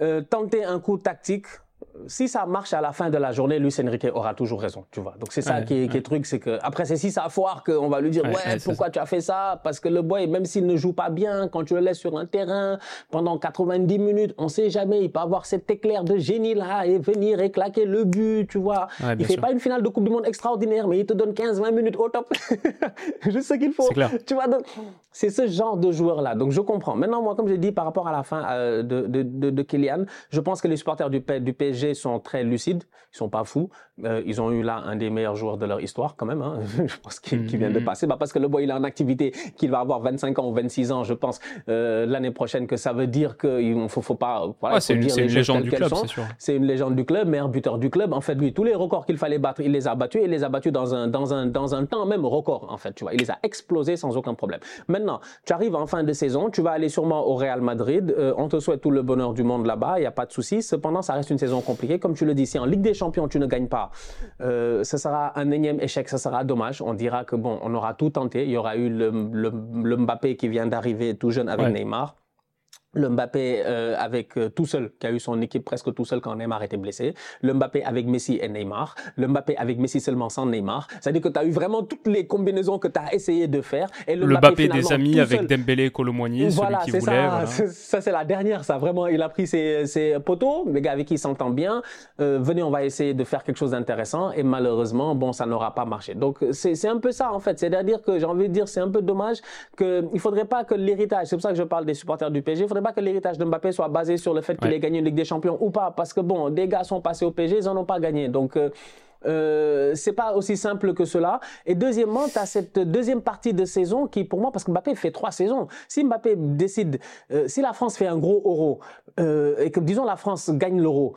Speaker 3: euh, tenter un coup tactique, si ça marche à la fin de la journée, Luis Enrique aura toujours raison, tu vois. Donc c'est ça qui, est, truc, c'est que après c'est si ça foire qu'on va lui dire ouais, pourquoi tu as fait ça? Parce que le boy, même s'il ne joue pas bien, quand tu le laisses sur un terrain pendant 90 minutes, on sait jamais, il peut avoir cet éclair de génie là et venir et claquer le but, tu vois. il fait pas une finale de Coupe du Monde extraordinaire, mais il te donne 15-20 minutes au top, juste ce qu'il faut. Tu vois donc c'est ce genre de joueur là. Donc je comprends. Maintenant moi comme j'ai dit par rapport à la fin euh, de, de, de, Kylian, je pense que les supporters du, du PSG sont très lucides, ils sont pas fous. Euh, ils ont eu là un des meilleurs joueurs de leur histoire quand même. Hein. je pense qu'il vient de mm-hmm. passer. Bah, parce que le boy il est en activité, qu'il va avoir 25 ans ou 26 ans, je pense euh, l'année prochaine que ça veut dire qu'il ne faut, faut, pas.
Speaker 2: Voilà, c'est une, légende du club, c'est sûr.
Speaker 3: C'est une légende du club, meilleur buteur du club. En fait, lui, tous les records qu'il fallait battre, il les a battus et il les a battus dans un dans un dans un temps même record en fait. Tu vois, il les a explosés sans aucun problème. Maintenant, tu arrives en fin de saison, tu vas aller sûrement au Real Madrid. Euh, on te souhaite tout le bonheur du monde là-bas, il y a pas de souci. Cependant, ça reste une saison compliquée. Comme tu le dis, si en Ligue des Champions tu ne gagnes pas, euh, ce sera un énième échec, ça sera dommage. On dira que bon, on aura tout tenté. Il y aura eu le, le, Mbappé qui vient d'arriver tout jeune avec Neymar le Mbappé euh, avec euh, tout seul, qui a eu son équipe presque tout seul quand Neymar était blessé, le Mbappé avec Messi et Neymar, le Mbappé avec Messi seulement sans Neymar. C'est-à-dire que tu as eu vraiment toutes les combinaisons que tu as essayé de faire.
Speaker 2: Et le, Mbappé, des amis avec Dembélé et Colomboigny,
Speaker 3: voilà,
Speaker 2: celui qui voulait.
Speaker 3: Ça, ça c'est la dernière, ça vraiment, il a pris ses, ses poteaux, les gars avec qui il s'entend bien. Euh, venez, on va essayer de faire quelque chose d'intéressant et malheureusement, bon, ça n'aura pas marché. Donc c'est un peu ça en fait. C'est-à-dire que j'ai envie de dire, c'est un peu dommage qu'il ne faudrait pas que l'héritage, c'est pour ça que je parle des supporters du PSG, faudrait pas que l'héritage de Mbappé soit basé sur le fait qu'il ait gagné une Ligue des Champions ou pas. Parce que bon, des gars sont passés au PSG, ils n'en ont pas gagné. Donc, euh, euh, c'est pas aussi simple que cela. Et deuxièmement, tu as cette deuxième partie de saison qui, pour moi, parce que Mbappé fait trois saisons. Si Mbappé décide, euh, si la France fait un gros euro euh, et que, disons, la France gagne l'euro,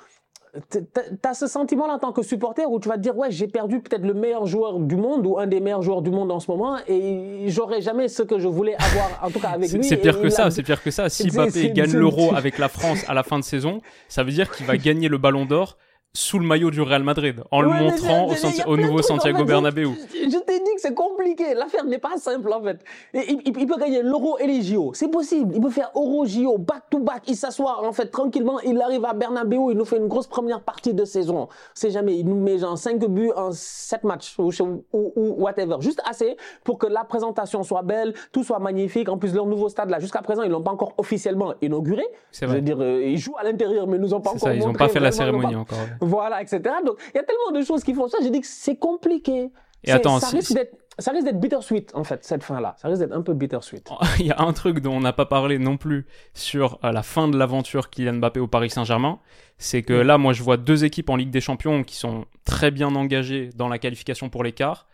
Speaker 3: T'as ce sentiment-là en tant que supporter où tu vas te dire ouais j'ai perdu peut-être le meilleur joueur du monde ou un des meilleurs joueurs du monde en ce moment et j'aurais jamais ce que je voulais avoir en tout cas avec lui.
Speaker 2: C'est pire que ça, c'est pire que ça. Si Mbappé gagne l'Euro avec la France à la fin de saison, ça veut dire qu'il va gagner le Ballon d'Or sous le maillot du Real Madrid en le montrant au, au, nouveau Santiago Bernabéu.
Speaker 3: Je, t'ai dit que c'est compliqué. L'affaire n'est pas simple en fait. il, il, peut gagner l'Euro et les JO. C'est possible. Il peut faire Euro JO back to back. Il s'assoit en fait tranquillement. Il arrive à Bernabéu. Il nous fait une grosse première partie de saison. C'est jamais. Il nous met genre 5 buts en 7 matchs ou, ou, ou, whatever. Juste assez pour que la présentation soit belle, tout soit magnifique. En plus leur nouveau stade là, jusqu'à présent ils l'ont pas encore officiellement inauguré. Je veux dire, euh, ils jouent à l'intérieur mais ils nous ont pas encore. Ça,
Speaker 2: ils n'ont pas fait la cérémonie encore.
Speaker 3: Voilà, etc. Donc, il y a tellement de choses qui font ça. J'ai dit que c'est compliqué. Et attends, ça risque d'être ça risque d'être bittersweet en fait cette fin là ça risque d'être un peu bittersweet
Speaker 2: il y a un truc dont on n'a pas parlé non plus sur euh, la fin de l'aventure Kylian Mbappé au Paris Saint-Germain c'est que là moi je vois deux équipes en Ligue des Champions qui sont très bien engagées dans la qualification pour l'écart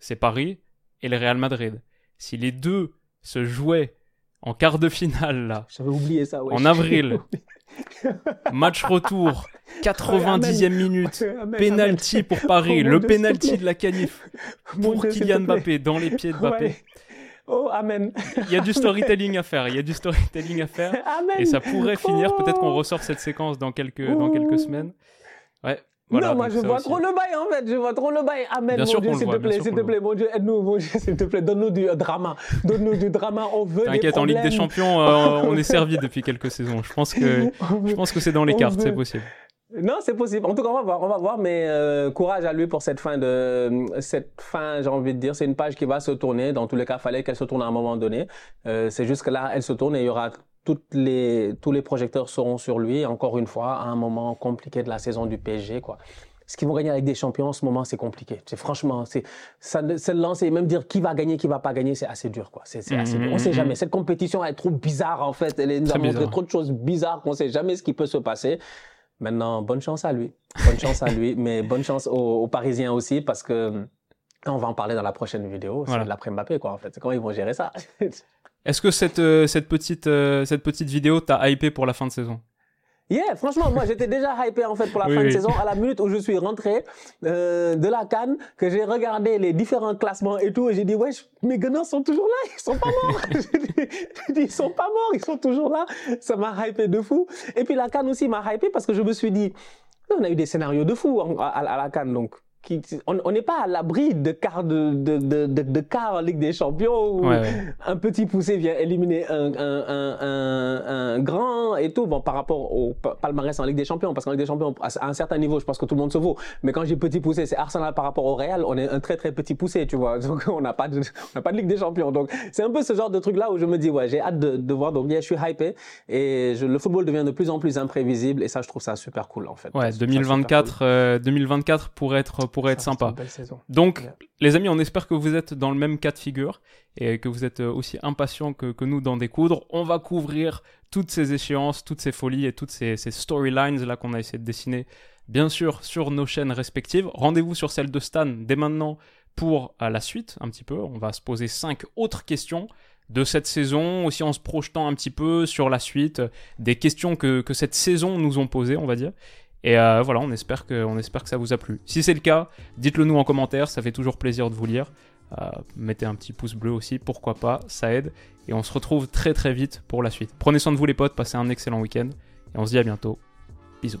Speaker 2: c'est Paris et le Real Madrid si les deux se jouaient en quart de finale là.
Speaker 3: J'avais oublié ça
Speaker 2: en avril. Match retour, 90e minute, penalty pour Paris, le penalty de la canif pour Kylian Mbappé dans les pieds de Mbappé.
Speaker 3: Oh, amen.
Speaker 2: Il y a du storytelling à faire, il y a du storytelling à faire. Et ça pourrait finir, peut-être qu'on ressort cette séquence dans quelques, dans quelques semaines. Ouais,
Speaker 3: non, moi je vois trop le bail en fait, je vois trop le bail. Amen, mon Dieu, s'il te plaît, s'il te plaît, mon Dieu, aide-nous, mon Dieu, s'il te plaît, donne-nous du drama, donne-nous du drama, on veut
Speaker 2: T'inquiète, en Ligue des Champions, euh, on est servi depuis quelques saisons. Je pense que, je pense que c'est dans les cartes, c'est possible.
Speaker 3: Non, c'est possible. En tout cas, on va voir, on va voir, mais euh, courage à lui pour cette fin de cette fin. J'ai envie de dire, c'est une page qui va se tourner. Dans tous les cas, fallait qu'elle se tourne à un moment donné. Euh, c'est juste que là, elle se tourne et il y aura toutes les tous les projecteurs seront sur lui. Encore une fois, à un moment compliqué de la saison du PSG, quoi. Ce qu'ils vont gagner avec des champions en ce moment, c'est compliqué. C'est franchement, c'est lancer, même dire qui va gagner, qui va pas gagner, c'est assez dur, quoi. C'est assez dur. On sait jamais. Cette compétition elle est trop bizarre en fait. Elle nous a montré trop de choses bizarres qu'on sait jamais ce qui peut se passer. Maintenant, bonne chance à lui. Bonne chance à lui, mais bonne chance aux, Parisiens aussi parce que on va en parler dans la prochaine vidéo. C'est l'après Mbappé, quoi, en fait. Comment ils vont gérer ça?
Speaker 2: Est-ce que cette, euh, cette, petite, euh, cette petite vidéo t'a hypé pour la fin de saison?
Speaker 3: Yeah, franchement, moi j'étais déjà hypé en fait pour la fin de saison à la minute où je suis rentré euh, de la Cannes, que j'ai regardé les différents classements et tout, et j'ai dit wesh, mes gunners sont toujours là, ils sont pas morts. j'ai dit, ils sont pas morts, ils sont toujours là. Ça m'a hypé de fou. Et puis la Cannes aussi m'a hypé parce que je me suis dit, on a eu des scénarios de fou à, à la Cannes donc on n'est pas à l'abri de quart de, de, de, de, quart en Ligue des Champions où un petit poussé vient éliminer un, un, un, un, grand et tout. Bon, par rapport au palmarès en Ligue des Champions, parce qu'en Ligue des Champions, à un certain niveau, je pense que tout le monde se vaut. Mais quand j'ai petit poussé, c'est Arsenal par rapport au Real, on est un très très petit poussé, tu vois. Donc on n'a pas de, on n'a pas de Ligue des Champions. Donc c'est un peu ce genre de truc là où je me dis ouais, j'ai hâte de, de voir. Donc yeah, je suis hypé et je, le football devient de plus en plus imprévisible et ça, je trouve ça super cool en fait.
Speaker 2: Ouais, 2024, 2024 pour être pourrait être sympa. Donc, les amis, on espère que vous êtes dans le même cas de figure et que vous êtes euh, aussi impatients que, que nous d'en découdre. On va couvrir toutes ces échéances, toutes ces folies et toutes ces, storylines là qu'on a essayé de dessiner, bien sûr, sur nos chaînes respectives. Rendez-vous sur celle de Stan dès maintenant pour la suite, un petit peu. On va se poser cinq autres questions de cette saison, aussi en se projetant un petit peu sur la suite, des questions que, que cette saison nous ont posées, on va dire. Et euh, voilà, on espère, que, ça vous a plu. Si c'est le cas, dites-le nous en commentaire, ça fait toujours plaisir de vous lire. Euh, mettez un petit pouce bleu aussi, pourquoi pas, ça aide. Et on se retrouve très très vite pour la suite. Prenez soin de vous les potes, passez un excellent week-end. Et on se dit à bientôt. Bisous.